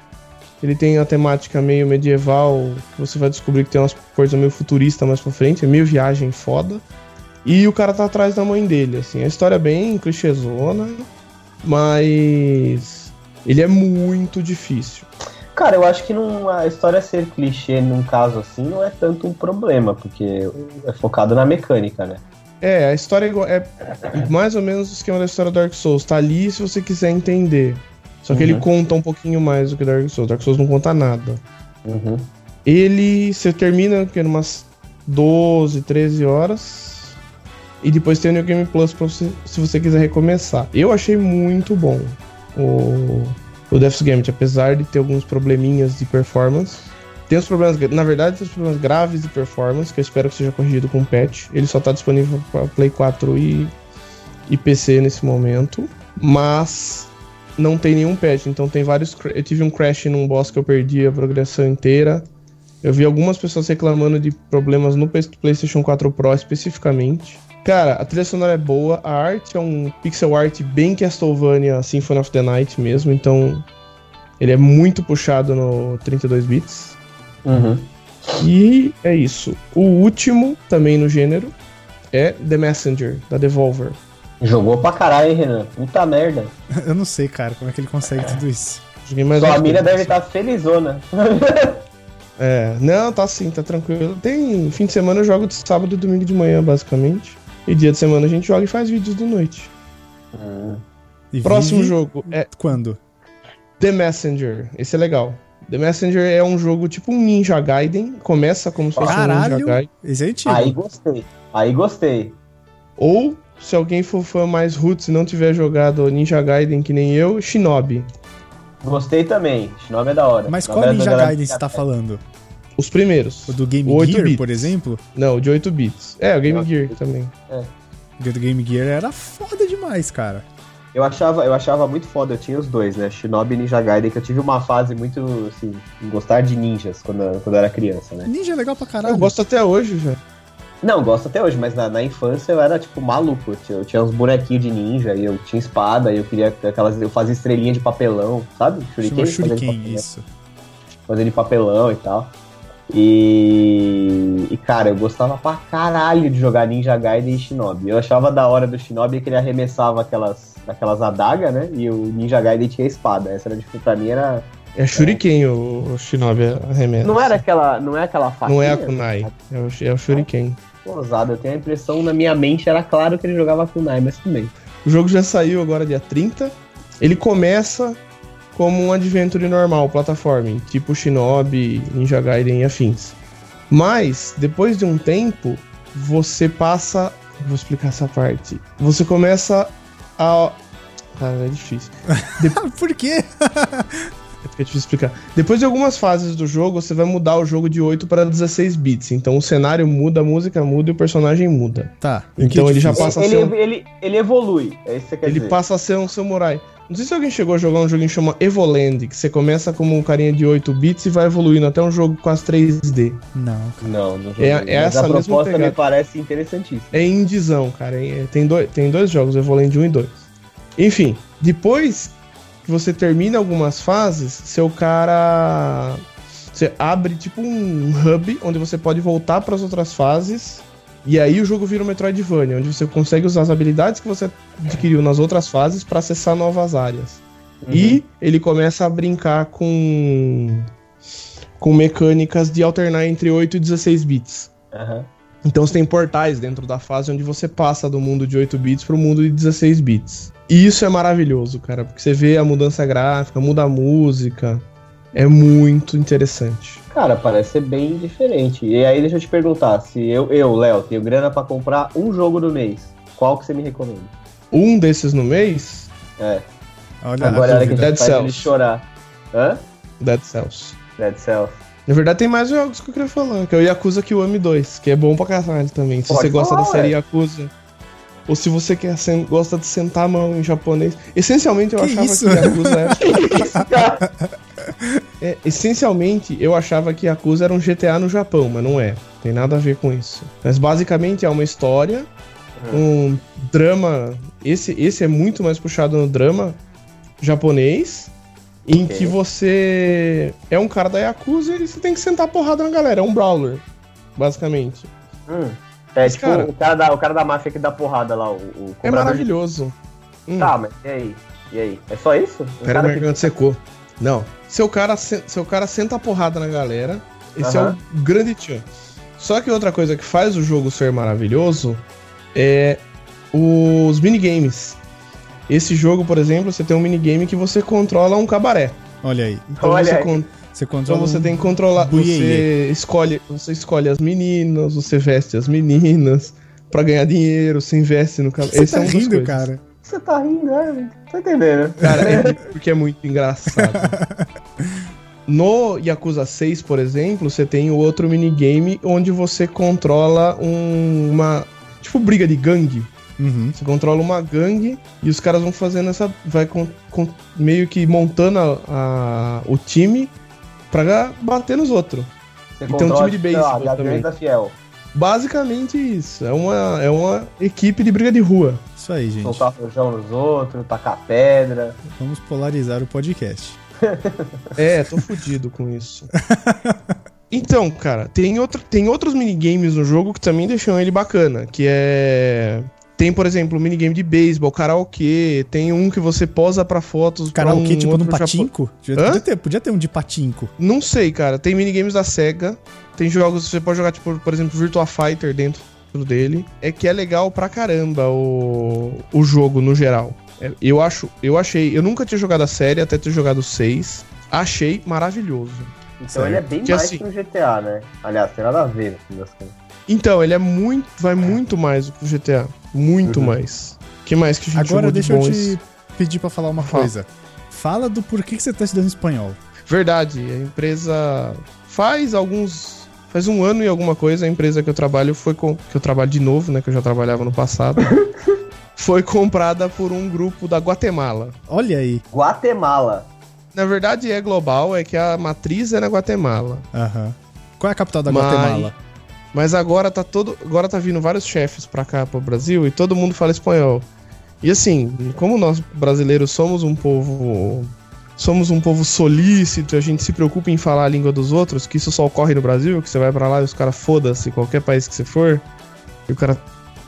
Ele tem a temática meio medieval. Você vai descobrir que tem umas coisas meio futurista mais pra frente. É meio viagem foda. E o cara tá atrás da mãe dele, assim. A história é bem clichêzona, mas ele é muito difícil. Cara, eu acho que não, a história ser clichê num caso assim não é tanto um problema, porque é focado na mecânica, né? É, a história é, igual- é mais ou menos o esquema da história do Dark Souls. Tá ali se você quiser entender. Só que ele Uhum. conta um pouquinho mais do que Dark Souls. Dark Souls não conta nada. Uhum. Ele. Você termina que umas 12, 13 horas. E depois tem o New Game Plus pra você, se você quiser recomeçar. Eu achei muito bom o, o Death's Gambit, apesar de ter alguns probleminhas de performance. Tem os problemas, na verdade, tem os problemas graves de performance, que eu espero que seja corrigido com patch. Ele só tá disponível para Play 4 e, e PC nesse momento. Mas não tem nenhum patch, então tem vários. Eu tive um crash num boss que eu perdi a progressão inteira. Eu vi algumas pessoas reclamando de problemas no Play- PlayStation 4 Pro especificamente. Cara, a trilha sonora é boa, a arte é um pixel art bem Castlevania Symphony of the Night mesmo, então ele é muito puxado no 32 bits. Uhum. E é isso. O último, também no gênero, é The Messenger, da Devolver. Jogou pra caralho, hein, Renan? Puta merda. Eu não sei, cara, como é que ele consegue tudo isso. Joguei mais Sua coisas. deve estar felizona. É, não, tá sim, tá tranquilo. Tem fim de semana eu jogo de sábado e domingo de manhã, basicamente. E dia de semana a gente joga e faz vídeos de noite. E Próximo vive jogo é Quando? The Messenger. Esse é legal. The Messenger é um jogo tipo um Ninja Gaiden. Começa como se fosse um Ninja Caralho! Gaiden. Esse é antigo. Aí gostei. Aí gostei. Ou, se alguém for fã mais roots e não tiver jogado Ninja Gaiden que nem eu, Shinobi. Gostei também. Shinobi é da hora. Mas Shinobi qual é Ninja Gaiden você tá falando? Os primeiros. O do Game O 8 Gear, bits. por exemplo? Não, de 8 bits. É, o Game Nossa. Gear também. O do Game Gear era foda demais, cara. Eu achava, eu achava muito foda, eu tinha os dois, né? Shinobi e Ninja Gaiden, que eu tive uma fase muito, assim, em gostar de ninjas quando, quando eu era criança, né? Ninja é legal pra caralho. Eu gosto até hoje, velho. Não, gosto até hoje, mas na, na infância eu era, tipo, maluco. Eu tinha, eu tinha uns bonequinhos de ninja, e eu tinha espada, e eu queria aquelas. Eu fazia estrelinha de papelão, sabe? Shuriken, papelão. isso. Fazia de papelão e tal. E, e, cara, eu gostava pra caralho de jogar Ninja Gaiden e Shinobi. Eu achava da hora do Shinobi que ele arremessava aquelas, aquelas adagas, né? E o Ninja Gaiden tinha espada. Essa era, tipo, pra mim era. É Shuriken o, o Shinobi arremessa. Não era aquela. Não é aquela faquinha? Não é a Kunai. É o, é o Shuriken. Ousado, eu tenho a impressão, na minha mente era claro que ele jogava Kunai, mas tudo bem. O jogo já saiu agora dia 30. Ele começa como um adventure normal, platforming, tipo Shinobi, Ninja Gaiden e afins. Mas, depois de um tempo, você passa. Vou explicar essa parte. Você começa a. Cara, é difícil. Por quê? É difícil explicar. Depois de algumas fases do jogo, você vai mudar o jogo de 8 para 16 bits. Então o cenário muda, a música muda e o personagem muda. Tá. Então ele já passa a Ele, ser um- ele, ele evolui, é isso que você quer Ele dizer. passa a ser um samurai. Não sei se alguém chegou a jogar um joguinho que chama Evoland, que você começa como um carinha de 8 bits e vai evoluindo até um jogo quase 3D. Não. Não, não É- joguei. é essa a mesma proposta me pegada. parece interessantíssima. É indizão, cara. é- tem, dois, tem dois jogos, Evoland 1 e 2. Enfim, depois que você termina algumas fases, seu cara. Você abre tipo um hub onde você pode voltar para as outras fases. E aí o jogo vira um Metroidvania, onde você consegue usar as habilidades que você adquiriu nas outras fases para acessar novas áreas. E ele começa a brincar com com mecânicas de alternar entre 8 e 16 bits. Aham. Então você tem portais dentro da fase onde você passa do mundo de 8 bits pro mundo de 16 bits. E isso é maravilhoso, cara, porque você vê a mudança gráfica, muda a música. É muito interessante. Cara, parece ser bem diferente. E aí deixa eu te perguntar, se eu, eu Léo, tenho grana pra comprar um jogo no mês, qual que você me recomenda? Um desses no mês, É, Olha agora é a hora que a gente Dead faz ele Cells. chorar. Hã? Dead Cells. Dead Cells. Na verdade, tem mais jogos que eu queria falar, que é o Yakuza Kiwami 2, que é bom pra caralho também. Se Pode você gosta falar, da série ué. Yakuza, ou se você quer gosta de sentar a mão em japonês. Essencialmente, eu Que achava isso? que Yakuza era. É, essencialmente, eu achava que Yakuza era um GTA no Japão, mas não é. Tem nada a ver com isso. Mas basicamente é uma história, um drama. Esse, esse é muito mais puxado no drama japonês, em Ok. que você é um cara da Yakuza e você tem que sentar porrada na galera. É um brawler, basicamente. Hum. É Mas, tipo cara- o, cara da, o cara da máfia que dá porrada lá, o, o É cobrador de- maravilhoso. Hum. Tá, mas e aí? E aí? É só isso? Um Pera, cara a garganta secou. Não. Seu cara, se- seu cara senta a porrada na galera. Esse Aham. é o grande tchan. Só que outra coisa que faz o jogo ser maravilhoso é os minigames. Esse jogo, por exemplo, você tem um minigame que você controla um cabaré. Olha aí. Então Olha você, aí. con- Você então controla você um- tem que controlar. buiê. Você escolhe, você escolhe as meninas, você veste as meninas. Pra ganhar dinheiro, você investe no cabaré. Você Esse tá é um rindo, cara. Você tá rindo, né? Tá entendendo? Cara, é porque é muito engraçado. No Yakuza 6, por exemplo, você tem o outro minigame onde você controla um- uma. Tipo, briga de gangue. Uhum. Você controla uma gangue e os caras vão fazendo essa. Vai com- com- meio que montando a- a- o time pra bater nos outros. Você E tem um controla, time de lá, beisebol também. da Fiel. Basicamente isso. É uma, é uma equipe de briga de rua. Isso aí, gente. Soltar rojão nos outros, tacar pedra. Vamos polarizar o podcast. É, tô fudido com isso. Então, cara, tem, outro, tem outros minigames no jogo que também deixam ele bacana, que é... Tem, por exemplo, o minigame de beisebol, karaokê, tem um que você posa pra fotos Karaokê, um tipo, num patinco? Podia ter, podia ter um de patinco. Não sei, cara. Tem minigames da SEGA, tem jogos que você pode jogar, tipo, por exemplo, Virtua Fighter dentro dele. É que é legal pra caramba o, o jogo, no geral. É, Eu acho, eu achei, eu nunca tinha jogado a série até ter jogado 6. Achei maravilhoso. Então Certo. ele é bem Que mais assim- que um GTA, né? Aliás, tem nada a ver no fim das contas. Então, ele é muito. Vai muito mais do que o GTA. Muito Uhum. mais. que mais que a gente Agora jogou de deixa eu te pedir pra falar uma Fala. coisa. Fala do porquê que você tá estudando espanhol. Verdade, a empresa faz alguns. Faz um ano e alguma coisa, a empresa que eu trabalho foi com. Que eu trabalho de novo, né? Que eu já trabalhava no passado. foi comprada por um grupo da Guatemala. Olha aí. Guatemala. Na verdade é global, é que a matriz é na Guatemala. Aham. Qual é a capital da Mas- Guatemala? Mas agora tá todo. Agora tá vindo vários chefes pra cá, pro Brasil, e todo mundo fala espanhol. E assim, como nós brasileiros somos um povo. Somos um povo solícito, a gente se preocupa em falar a língua dos outros, que isso só ocorre no Brasil, que você vai pra lá e os caras foda-se, qualquer país que você for. E o cara,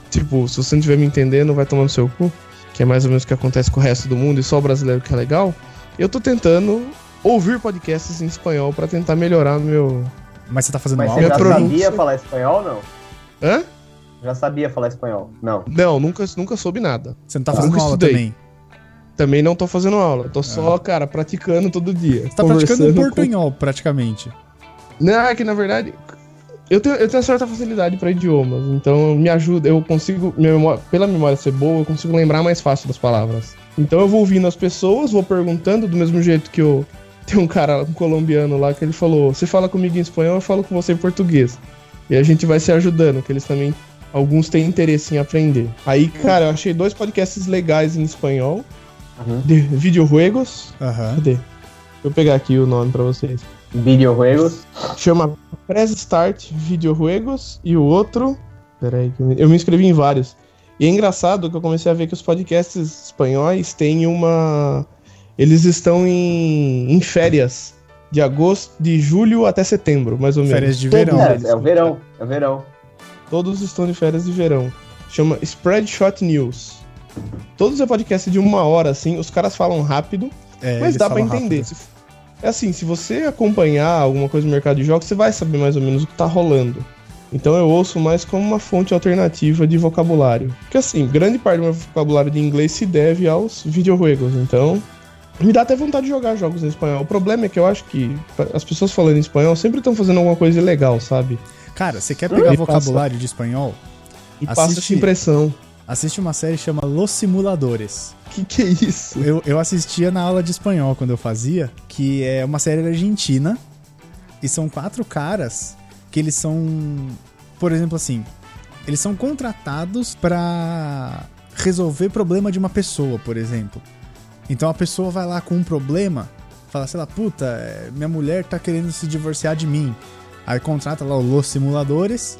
tipo, se você não estiver me entendendo, vai tomar no seu cu. Que é mais ou menos o que acontece com o resto do mundo e só o brasileiro que é legal. Eu tô tentando ouvir podcasts em espanhol pra tentar melhorar meu. Mas você tá fazendo Mas aula? você já sabia falar espanhol não? Hã? Já sabia falar espanhol? Não. Não, nunca, nunca soube nada. Você não tá Ah, fazendo nunca aula estudei. também. Também não tô fazendo aula, tô só, cara, praticando todo dia. Você tá praticando um conversando com- portunhol, praticamente. Não, é que na verdade. Eu tenho, eu tenho certa facilidade pra idiomas, então me ajuda, eu consigo, minha memória- pela memória ser boa, eu consigo lembrar mais fácil das palavras. Então eu vou ouvindo as pessoas, vou perguntando, do mesmo jeito que eu. Tem um cara, um colombiano lá, que ele falou: Você fala comigo em espanhol, eu falo com você em português. E a gente vai se ajudando, que eles também. Alguns têm interesse em aprender. Aí, cara, eu achei dois podcasts legais em espanhol. de videojuegos. Aham. Cadê? Deixa eu pegar aqui o nome pra vocês. Videojuegos. Chama Press Start Videojuegos e o outro. Peraí, que eu me- eu me inscrevi em vários. E é engraçado que eu comecei a ver que os podcasts espanhóis têm uma. Eles estão em, em férias. De agosto, de julho até setembro, mais ou menos. Férias de Todos verão. É, é o verão. É o verão. Todos estão de férias de verão. Chama Spreadshot News. Todos é podcast de uma hora, assim. Os caras falam rápido, É, mas dá pra falam entender. Se- É assim, se você acompanhar alguma coisa no mercado de jogos, você vai saber mais ou menos o que tá rolando. Então eu ouço mais como uma fonte alternativa de vocabulário. Porque assim, grande parte do meu vocabulário de inglês se deve aos videojuegos. Então, me dá até vontade de jogar jogos em espanhol. O problema é que eu acho que as pessoas falando em espanhol sempre estão fazendo alguma coisa ilegal, sabe? Cara, você quer pegar E vocabulário de espanhol? E passa Assiste- essa impressão. Assiste uma série que chama Los Simuladores. Que que é isso? Eu, eu assistia na aula de espanhol quando eu fazia, que é uma série argentina. E são quatro caras que eles são. Por exemplo, assim. Eles são contratados pra resolver problema de uma pessoa, por exemplo. Então a pessoa vai lá com um problema, fala, sei lá, puta, é, minha mulher tá querendo se divorciar de mim. Aí contrata lá o Los Simuladores.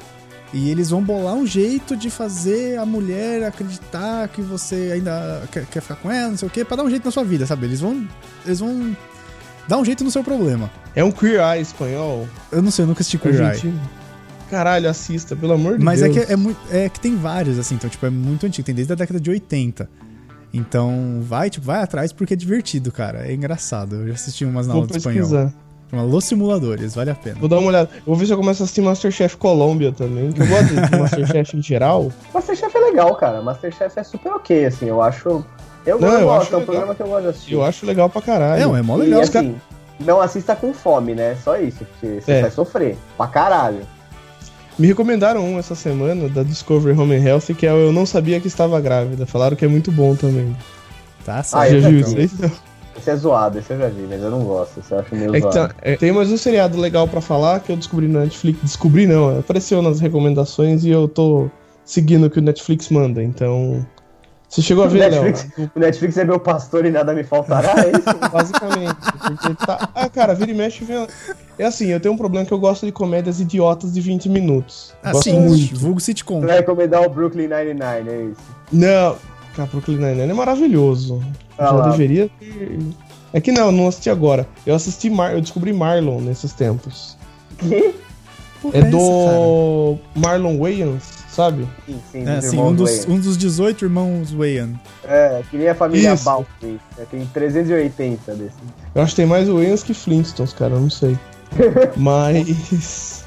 E eles vão bolar um jeito de fazer a mulher acreditar que você ainda quer, quer ficar com ela, não sei o quê, pra dar um jeito na sua vida, sabe? Eles vão. Eles vão dar um jeito no seu problema. É um Queer Eye espanhol? Eu não sei, eu nunca assisti Queer Eye. Caralho, assista, pelo amor de Mas é Deus. que é, muito, é que tem vários, assim, então, tipo, é muito antigo, tem desde a década de 80. Então, vai, tipo, vai atrás porque é divertido, cara. É engraçado. Eu já assisti umas na Vou aula de espanhol. Chama Los Simuladores, vale a pena. Vou dar uma olhada. Eu vou ver se eu começo a assistir Masterchef Colômbia também. Que eu gosto de Masterchef em geral. Masterchef é legal, cara. Masterchef é super ok, assim. Eu acho. Eu, Não, eu, eu gosto, acho é um legal. programa que eu gosto de assistir. Eu acho legal pra caralho. É, é mó E, legal. assim, não assista com fome, né? Só isso, porque você É. vai sofrer. Pra caralho. Me recomendaram um essa semana da Discovery Home and Health, que é o Eu Não Sabia Que Estava Grávida. Falaram que é muito bom também. Tá Ah, certo. eu Já viu já isso aí? Esse é zoado, esse eu já vi, mas eu não gosto. Esse eu acho meio É que zoado. tá- é, tem mais um seriado legal pra falar que eu descobri na Netflix. Descobri não, apareceu nas recomendações e eu tô seguindo o que o Netflix manda. Então. Você chegou a O ver, Léo? Netflix, o Netflix é meu pastor e nada me faltará, é isso? Basicamente. Porque tá... Ah, cara, vira e mexe. Vem... É assim, eu tenho um problema que eu gosto de comédias idiotas de 20 minutos. gosto Assim, muito. vulgo sitcom. Vai recomendar o Brooklyn Nine-Nine, é isso. Não, cara, Brooklyn Nine-Nine é maravilhoso. Ah Já lá. deveria ter... É que não, não assisti agora. Eu assisti Mar... eu descobri Marlon nesses tempos. Que? Porra É essa, do Marlon Wayans, sabe? Sim, sim? É, assim, um dos, um dos 18 irmãos Wayan. É, que nem a família Isso. Baldwin. É, tem 380 desses. Eu acho que tem mais Wayans que Flintstones, cara, eu não sei. Mas.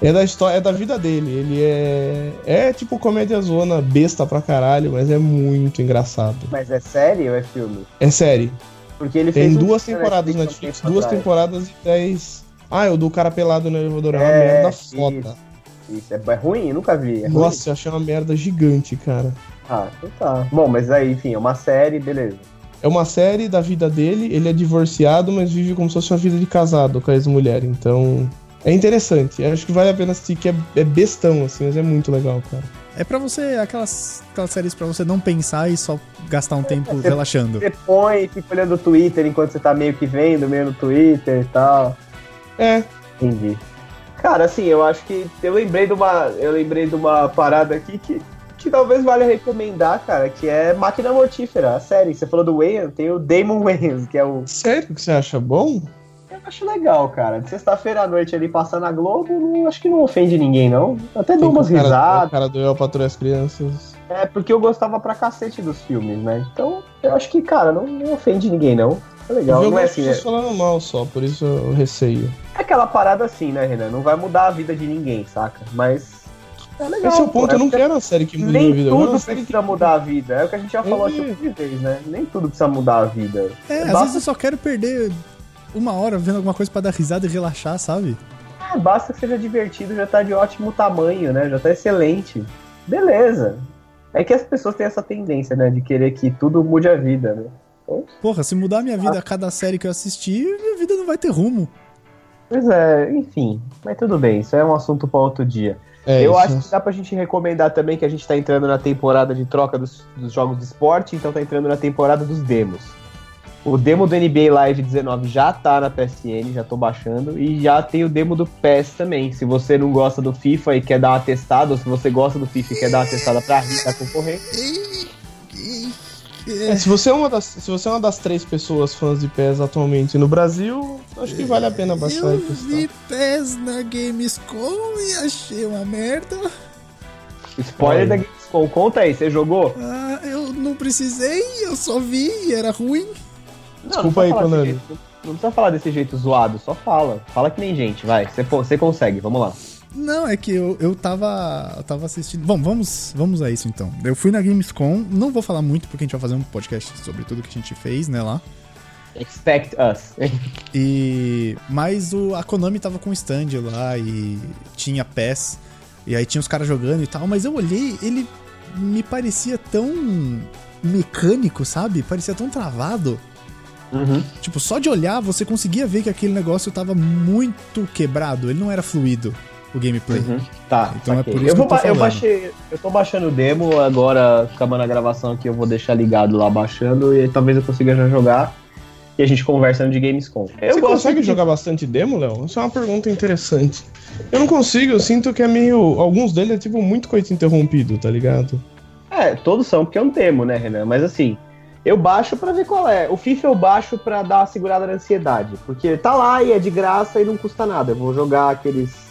É da história, é da vida dele. Ele é. É tipo comédia zona besta pra caralho, mas é muito engraçado. Mas é série ou é filme? É série. Porque ele Tem fez um duas filme temporadas na Netflix, um tempo duas temporadas e dez. Ah, é o do cara pelado no elevador. É uma É, merda foda. Isso, é, é ruim? Eu nunca vi. É ruim? Nossa, eu achei uma merda gigante, cara. Ah, então tá. Bom, mas aí, enfim, é uma série, beleza. É uma série da vida dele, ele é divorciado, mas vive como se fosse uma vida de casado com a ex-mulher. Então, é interessante. Eu acho que vale a pena assistir, que é, é bestão, assim, mas é muito legal, cara. É pra você, aquelas, aquelas séries pra você não pensar e só gastar um tempo você- relaxando. Você põe e fica olhando o Twitter enquanto você tá meio que vendo, meio no Twitter e tal. É, Entendi. Cara, assim, eu acho que eu lembrei de uma, eu lembrei de uma parada aqui que, que talvez valha recomendar, cara, que é Máquina Mortífera, a série. Você falou do Wayans, tem o Damon Wayans, que é o sério que você acha bom? eu acho legal, cara. De sexta-feira à noite ali passar na Globo, não, acho que não ofende ninguém, não. Até dou umas cara, o risadas. cara do Eu Patrulho as Crianças. É, porque eu gostava pra cacete dos filmes, né? Então, eu acho que, cara, não, não ofende ninguém, não. É legal, não é algumas assim, pessoas é, falando mal só, por isso eu receio. é aquela parada assim, né, Renan? Não vai mudar a vida de ninguém, saca? Mas é legal. Esse é o pô, ponto, eu não porque quero uma série que mude a minha Nem vida. eu quero tudo precisa mudar a vida. É o que a gente já falou aqui É. uma vez, né? Nem tudo precisa mudar a vida. É, às Basta- vezes eu só quero perder uma hora vendo alguma coisa pra dar risada e relaxar, sabe? É, basta que seja divertido, já tá de ótimo tamanho, né? Já tá excelente. Beleza. É que as pessoas têm essa tendência, né? De querer que tudo mude a vida, né? Porra, se mudar minha vida a cada série que eu assistir, minha vida não vai ter rumo. Pois é, enfim. Mas tudo bem, isso é um assunto para outro dia. É eu isso. acho que dá pra gente recomendar também que a gente tá entrando na temporada de troca dos, dos jogos de esporte, então tá entrando na temporada dos demos. O demo do NBA Live 19 já tá na PSN, já tô baixando, e já tem o demo do PES também. Se você não gosta do FIFA e quer dar uma testada, ou se você gosta do FIFA e quer dar uma testada pra rir da concorrente, É, se, você é uma das, se você é uma das três pessoas fãs de PES atualmente no Brasil, acho que vale a pena baixar Eu vi PES na Gamescom e achei uma merda. spoiler Olha. da Gamescom, conta aí, você jogou? Ah, eu não precisei, eu só vi e era ruim. Não, Desculpa não aí, Konami. Não precisa falar desse jeito zoado, só fala. Fala que nem gente, vai. Você, você consegue, vamos lá. Não, é que eu, eu tava. Eu tava assistindo. Bom, vamos, vamos a isso então. Eu fui na Gamescom, não vou falar muito porque a gente vai fazer um podcast sobre tudo que a gente fez, né, lá. Expect us. E. Mas o, a Konami tava com stand lá e tinha PES. E aí tinha os caras jogando e tal, mas eu olhei, ele me parecia tão mecânico, sabe? Parecia tão travado. Uhum. Tipo, só de olhar você conseguia ver que aquele negócio tava muito quebrado. Ele não era fluido, o gameplay. Uhum. Tá, Então é saquei. por isso eu, que vou eu tô eu baixei, eu tô baixando o demo, agora acabando a gravação aqui eu vou deixar ligado lá baixando e aí talvez eu consiga já jogar e a gente conversando de Gamescom. Eu Você gosto consegue de- jogar bastante demo, Léo? Isso é uma pergunta interessante. Eu não consigo, eu sinto que é meio. Alguns deles é tipo muito coito interrompido, tá ligado? É, todos são porque é um demo, né, Renan? Mas assim, eu baixo pra ver qual é. O FIFA eu baixo pra dar uma segurada na ansiedade, porque tá lá e é de graça e não custa nada. Eu vou jogar aqueles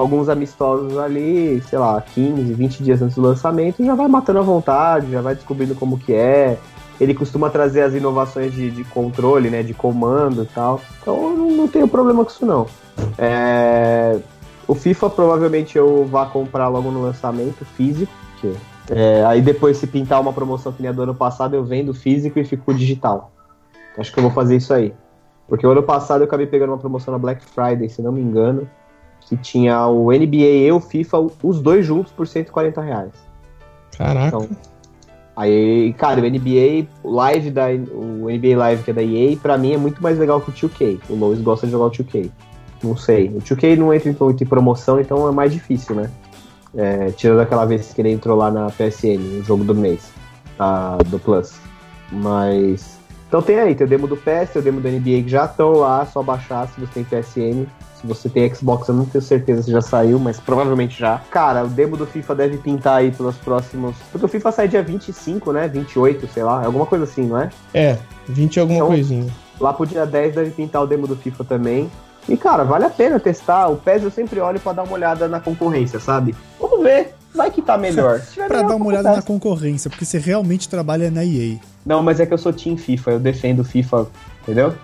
alguns amistosos ali, sei lá, 15, 20 dias antes do lançamento, já vai matando à vontade, já vai descobrindo como que é. Ele costuma trazer as inovações de, de controle, né, de comando e tal. Então não, não tenho problema com isso não. É, O FIFA provavelmente eu vá comprar logo no lançamento físico, é, aí depois, se pintar uma promoção que nem a do ano passado, eu vendo físico e fico digital. Acho que eu vou fazer isso aí. Porque o ano passado eu acabei pegando uma promoção na Black Friday, se não me engano, que tinha o NBA e o FIFA, os dois juntos por 140 reais. Caraca. Então, Aí, cara, o NBA Live da o NBA Live que é da EA, pra mim é muito mais legal que o 2K. O Lois gosta de jogar o 2K. Não sei. O 2K não entra muito em promoção, então é mais difícil, né? É, tirando aquela vez que ele entrou lá na PSN, o jogo do mês, da- do Plus. Mas. Então tem aí, tem o demo do PS, tem o demo do NBA que já estão lá, só baixar se você tem PSN. Se você tem Xbox, eu não tenho certeza se já saiu, mas provavelmente já. Cara, o demo do FIFA deve pintar aí pelos próximos. Porque o FIFA sai dia 25, né? 28, sei lá, alguma coisa assim, não é? É, 20 e alguma Então- coisinha. Lá pro dia 10 deve pintar o demo do FIFA também. E, cara, vale a pena testar. O PES eu sempre olho pra dar uma olhada na concorrência, sabe? Vamos ver. Vai que tá melhor. Pra melhor, dar uma olhada na acontece. concorrência, porque você realmente trabalha na EA. Não, mas é que eu sou Team FIFA. Eu defendo o FIFA, entendeu?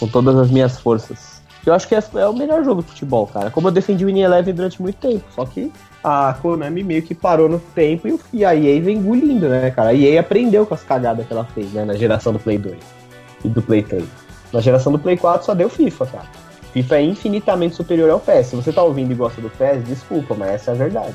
Com todas as minhas forças. Eu acho que é, é o melhor jogo de futebol, cara. Como eu defendi o Win Eleven durante muito tempo. Só que a Konami meio que parou no tempo e e a EA vem engolindo, né, cara? A EA aprendeu com as cagadas que ela fez, né, na geração do Play 2 e do Play 3. Na geração do Play 4 só deu FIFA, cara. FIFA é infinitamente superior ao PES. Se você tá ouvindo e gosta do PES, desculpa, mas essa é a verdade.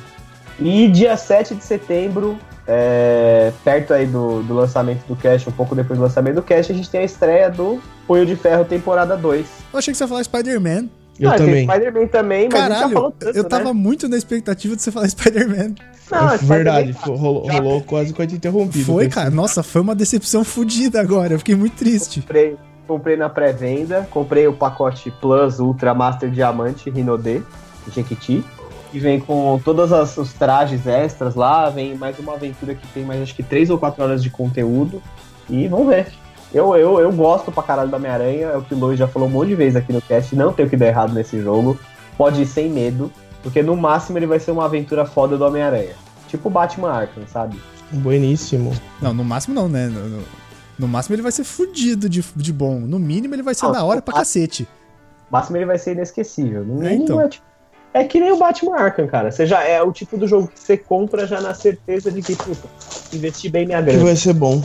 E dia 7 de setembro, é, perto aí do, do lançamento do Cash, um pouco depois do lançamento do Cash, a gente tem a estreia do Punho de Ferro temporada 2. Eu achei que você ia falar Spider-Man. Eu ah, também. Tem Spider-Man também, mas a gente já Caralho, falou tanto, eu tava né? muito na expectativa de você falar Spider-Man. Não, É verdade, foi- rolou, já rolou quase coito interrompido. Foi, cara. Nossa, foi uma decepção fodida agora. Eu fiquei muito triste. Comprei, comprei na pré-venda, comprei o pacote Plus Ultra Master Diamante Rinode, Jequiti, que vem com todos as- os trajes extras lá, vem mais uma aventura que tem mais acho que 3 ou 4 horas de conteúdo, e vamos ver. Eu, eu, eu gosto pra caralho do Homem-Aranha, é o que o Lois já falou um monte de vezes aqui no cast, não tem o que dar errado nesse jogo, pode ir sem medo, porque no máximo ele vai ser uma aventura foda do Homem-Aranha. Tipo Batman Arkham, sabe? Bueníssimo. Não, no máximo não, né? No, no- no máximo ele vai ser fudido de, de bom. No mínimo ele vai ser Não, da hora pra cacete. No máximo ele vai ser inesquecível. No É, mínimo então. é, tipo- é que nem o Batman Arkham, cara. Você já é o tipo do jogo que você compra já na certeza de que, puta, investi bem minha Que grana. vai ser bom.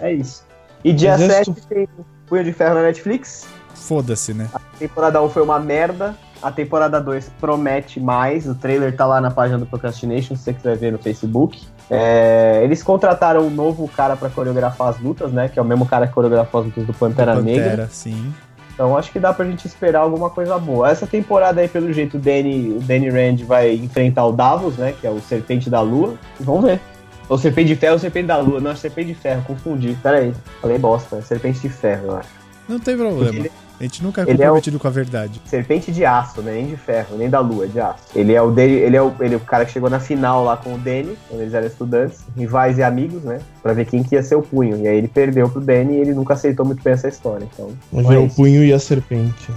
É. É isso. E dia Exército. 7 tem Punho de Ferro na Netflix. Foda-se, né? A temporada 1 foi uma merda. A temporada 2 promete mais. O trailer tá lá na página do Procrastination, se você quiser ver no Facebook. É, eles contrataram um novo cara pra coreografar as lutas, né? Que é o mesmo cara que coreografou as lutas do Pantera, Negra. Pantera, sim. Então acho que dá pra gente esperar alguma coisa boa. Essa temporada aí, pelo jeito, o Danny, o Danny Rand vai enfrentar o Davos, né? Que é o Serpente da Lua. Vamos ver. Ou Serpente de Ferro ou Serpente da Lua. Não, é Serpente de Ferro, confundi. Pera aí. Falei bosta. Serpente de Ferro, eu acho. Não tem problema. A gente nunca é ele é o- comprometido com a verdade. Serpente de aço, né? Nem de ferro, nem da lua, é de aço. Ele é o Danny, ele é o, ele é o cara que chegou na final lá com o Danny, quando eles eram estudantes, rivais e amigos, né? Pra ver quem que ia ser o punho. E aí ele perdeu pro Danny e ele nunca aceitou muito bem essa história. Então, Mas é o punho e a serpente.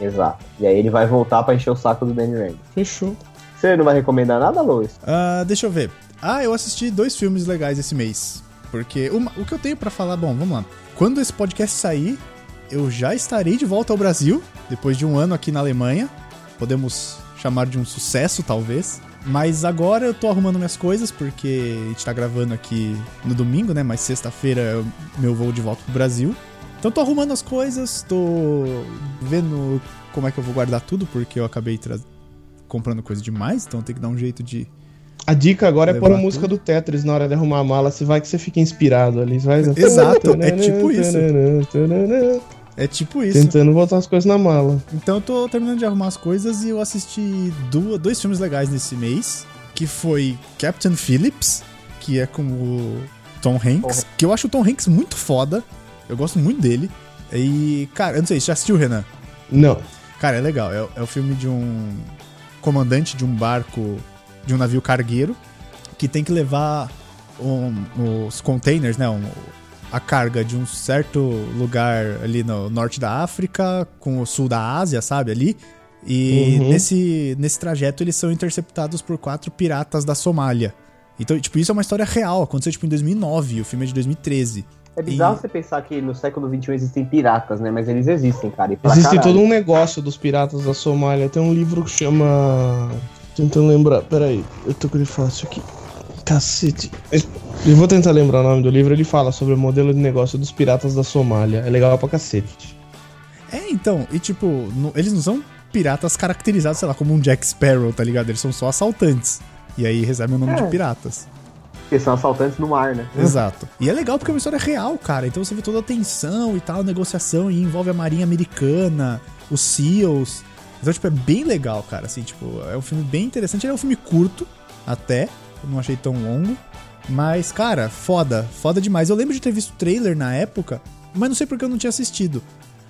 Exato. E aí ele vai voltar pra encher o saco do Danny Rand. Fechou. Você não vai recomendar nada, Lois? Ah, deixa eu ver. Ah, eu assisti dois filmes legais esse mês. Porque uma- o que eu tenho pra falar, bom, vamos lá. Quando esse podcast sair, eu já estarei de volta ao Brasil, depois de um ano aqui na Alemanha. Podemos chamar de um sucesso, talvez. Mas agora eu tô arrumando minhas coisas, porque a gente tá gravando aqui no domingo, né? Mas sexta-feira é meu voo de volta pro Brasil. Então tô arrumando as coisas, tô vendo como é que eu vou guardar tudo, porque eu acabei comprando coisa demais, então tem que dar um jeito de A dica agora é pôr a música do Tetris na hora de arrumar a mala. Se vai que você fica inspirado ali. Vai... Exato, é tipo isso. É tipo isso. Tentando botar as coisas na mala. Então eu tô terminando de arrumar as coisas e eu assisti duas, dois filmes legais nesse mês, que foi Captain Phillips, que é com o Tom Hanks, que eu acho o Tom Hanks muito foda. Eu gosto muito dele. E, cara, eu não sei, você já assistiu, Renan? Não. Cara, é legal. É, é o filme de um comandante de um barco, de um navio cargueiro, que tem que levar um- os containers, né? um- a carga de um certo lugar ali no norte da África com o sul da Ásia, sabe? Ali. E Uhum. nesse, nesse trajeto eles são interceptados por quatro piratas da Somália. Então, tipo, isso é uma história real. Aconteceu, tipo, em 2009. O filme é de 2013. É bizarro E- você pensar que no século XXI existem piratas, né? Mas eles existem, cara. E pra Existe caralho. todo um negócio dos piratas da Somália. Tem um livro que chama. Tentando lembrar. Peraí, eu tô com ele fácil aqui. Cacete. Eu vou tentar lembrar o nome do livro. Ele fala sobre o modelo de negócio dos piratas da Somália. É legal pra cacete. É, então, e tipo, no- eles não são piratas caracterizados, sei lá, como um Jack Sparrow, tá ligado? Eles são só assaltantes. E aí recebem o nome É. de piratas. Porque são assaltantes no mar, né? Exato. E é legal porque é uma história real, cara. Então você vê toda a tensão e tal, negociação, e envolve a marinha americana, os SEALs. Então, tipo, é bem legal, cara. Assim, tipo, é um filme bem interessante. Ele é um filme curto, até. Eu não achei tão longo. Mas, cara, foda. Foda demais. Eu lembro de ter visto o trailer na época, mas não sei porque eu não tinha assistido.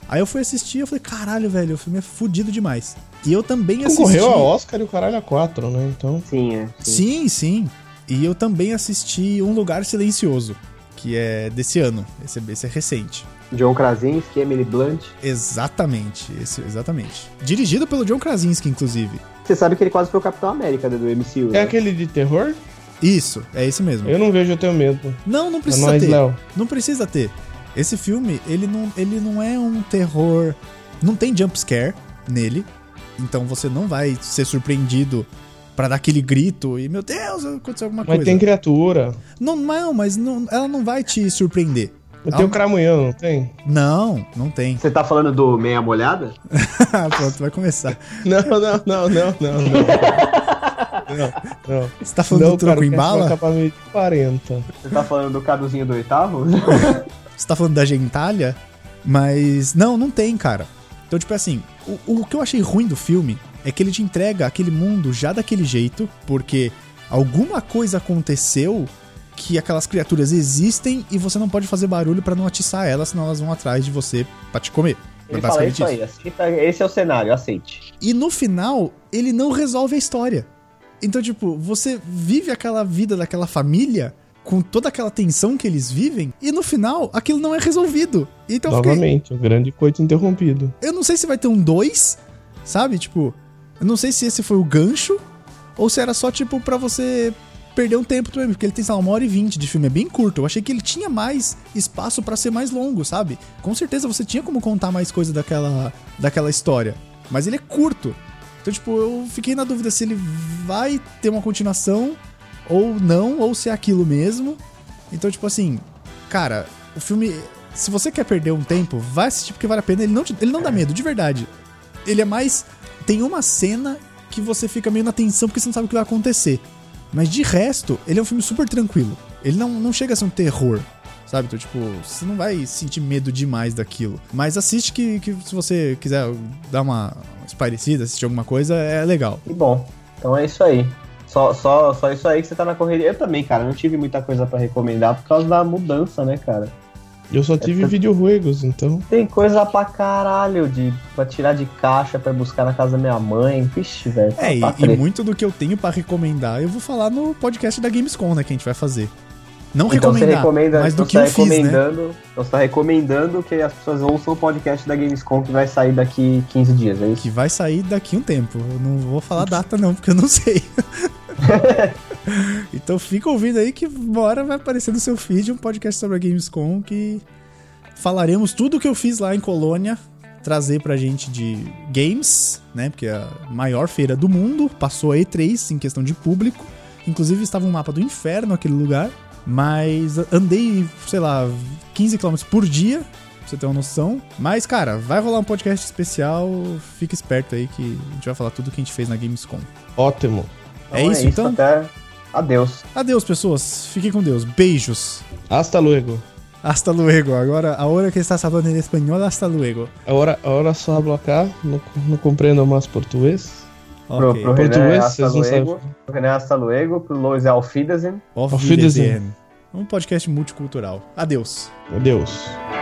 Aí eu fui assistir e eu falei, caralho, velho, o filme é fudido demais. E eu também assisti. Concorreu a Oscar e o caralho a 4, né? Então. Sim, é. sim. Sim, sim. E eu também assisti Um Lugar Silencioso, que é desse ano. Esse, esse é recente. John Krasinski, Emily Blunt. Exatamente, esse, exatamente. Dirigido pelo John Krasinski, inclusive. Você sabe que ele quase foi o Capitão América né, do MCU. É né? aquele de terror? Isso, é esse mesmo. Eu não vejo, eu tenho medo. Não, não É precisa nóis, ter. Léo. Não precisa ter. Esse filme, ele não, ele não é um terror. Não tem jump scare nele. Então você não vai ser surpreendido pra dar aquele grito e, meu Deus, aconteceu alguma Mas coisa. tem criatura. Não, não, mas não, ela não vai te surpreender. Mas tem o cramunhão, não tem? Não, não tem. Você tá falando do Meia Molhada? Pronto, vai começar. Não, não, não, não, não, não. Não, não. Você tá falando não, do troco cara, em bala? acabar meio de 40. Você tá falando do Caduzinho do oitavo? Você tá falando da gentalha? Mas não, não tem, cara. Então, tipo assim, o, o que eu achei ruim do filme é que ele te entrega aquele mundo já daquele jeito, porque alguma coisa aconteceu que aquelas criaturas existem e você não pode fazer barulho pra não atiçar elas, senão elas vão atrás de você pra te comer. É Ele fala basicamente isso aí, aceita- esse é o cenário, aceite. E no final, ele não resolve a história. Então, tipo, você vive aquela vida daquela família com toda aquela tensão que eles vivem, e no final, aquilo não é resolvido. Então, eu fiquei- Novamente, o grande coito interrompido. eu não sei se vai ter um 2, sabe? Tipo, eu não sei se esse foi o gancho, ou se era só, tipo, pra você perder um tempo também, porque ele tem, sei lá, uma hora e vinte de filme, é bem curto. Eu achei que ele tinha mais espaço pra ser mais longo, sabe? Com certeza você tinha como contar mais coisa daquela, daquela história, mas ele é curto. Então, tipo, eu fiquei na dúvida se ele vai ter uma continuação ou não, ou se é aquilo mesmo. Então, tipo assim, cara, o filme. Se você quer perder um tempo, vai assistir porque vale a pena. Ele não, te- ele não dá medo, de verdade. Ele é mais. Tem uma cena que você fica meio na tensão porque você não sabe o que vai acontecer. Mas de resto, ele é um filme super tranquilo. Ele não, não chega a ser um terror, sabe? Então, tipo, você não vai sentir medo demais daquilo. Mas assiste que, que se você quiser dar uma esparecida, assistir alguma coisa, é legal. Que bom. Então é isso aí. Só, só, só isso aí que você tá na correria. Eu também, cara, não tive muita coisa pra recomendar por causa da mudança, né, cara? Eu só tive É, videojuegos, então. Tem coisa pra caralho de, pra tirar de caixa, pra buscar na casa da minha mãe. Vixe, velho. É, e, tá e treta. muito do que eu tenho pra recomendar, eu vou falar no podcast da Gamescom, né, que a gente vai fazer. Não Então você recomendar, recomenda, mas do então que você eu tá fiz, né? recomendando, então você tá recomendando que as pessoas ouçam o podcast da Gamescom que vai sair daqui 15 dias, é isso? Que vai sair daqui um tempo. Eu não vou falar data não, porque eu não sei. então fica ouvindo aí que uma hora vai aparecer no seu feed um podcast sobre a Gamescom que falaremos tudo o que eu fiz lá em Colônia, trazer pra gente de games, né? Porque é a maior feira do mundo, passou a E3 em questão de público. Inclusive estava um mapa do inferno aquele lugar, mas andei, sei lá, 15 km por dia pra você ter uma noção. Mas, cara, vai rolar um podcast especial. Fica esperto aí que a gente vai falar tudo que a gente fez na Gamescom. Ótimo. é isso, então? Até... Adeus. Adeus, pessoas. Fiquem com Deus. Beijos. Hasta luego. Hasta luego. Agora, a hora que estás falando em espanhol, hasta luego. Ahora, ahora só hablo acá, no, no comprendo mais português. Pro, Ok. pro René, Português, hasta vocês não luego. sabem. Pro René, hasta luego. Pro Lois, é Wiedersehen. Wiedersehen. Um podcast multicultural. Adeus. Adeus.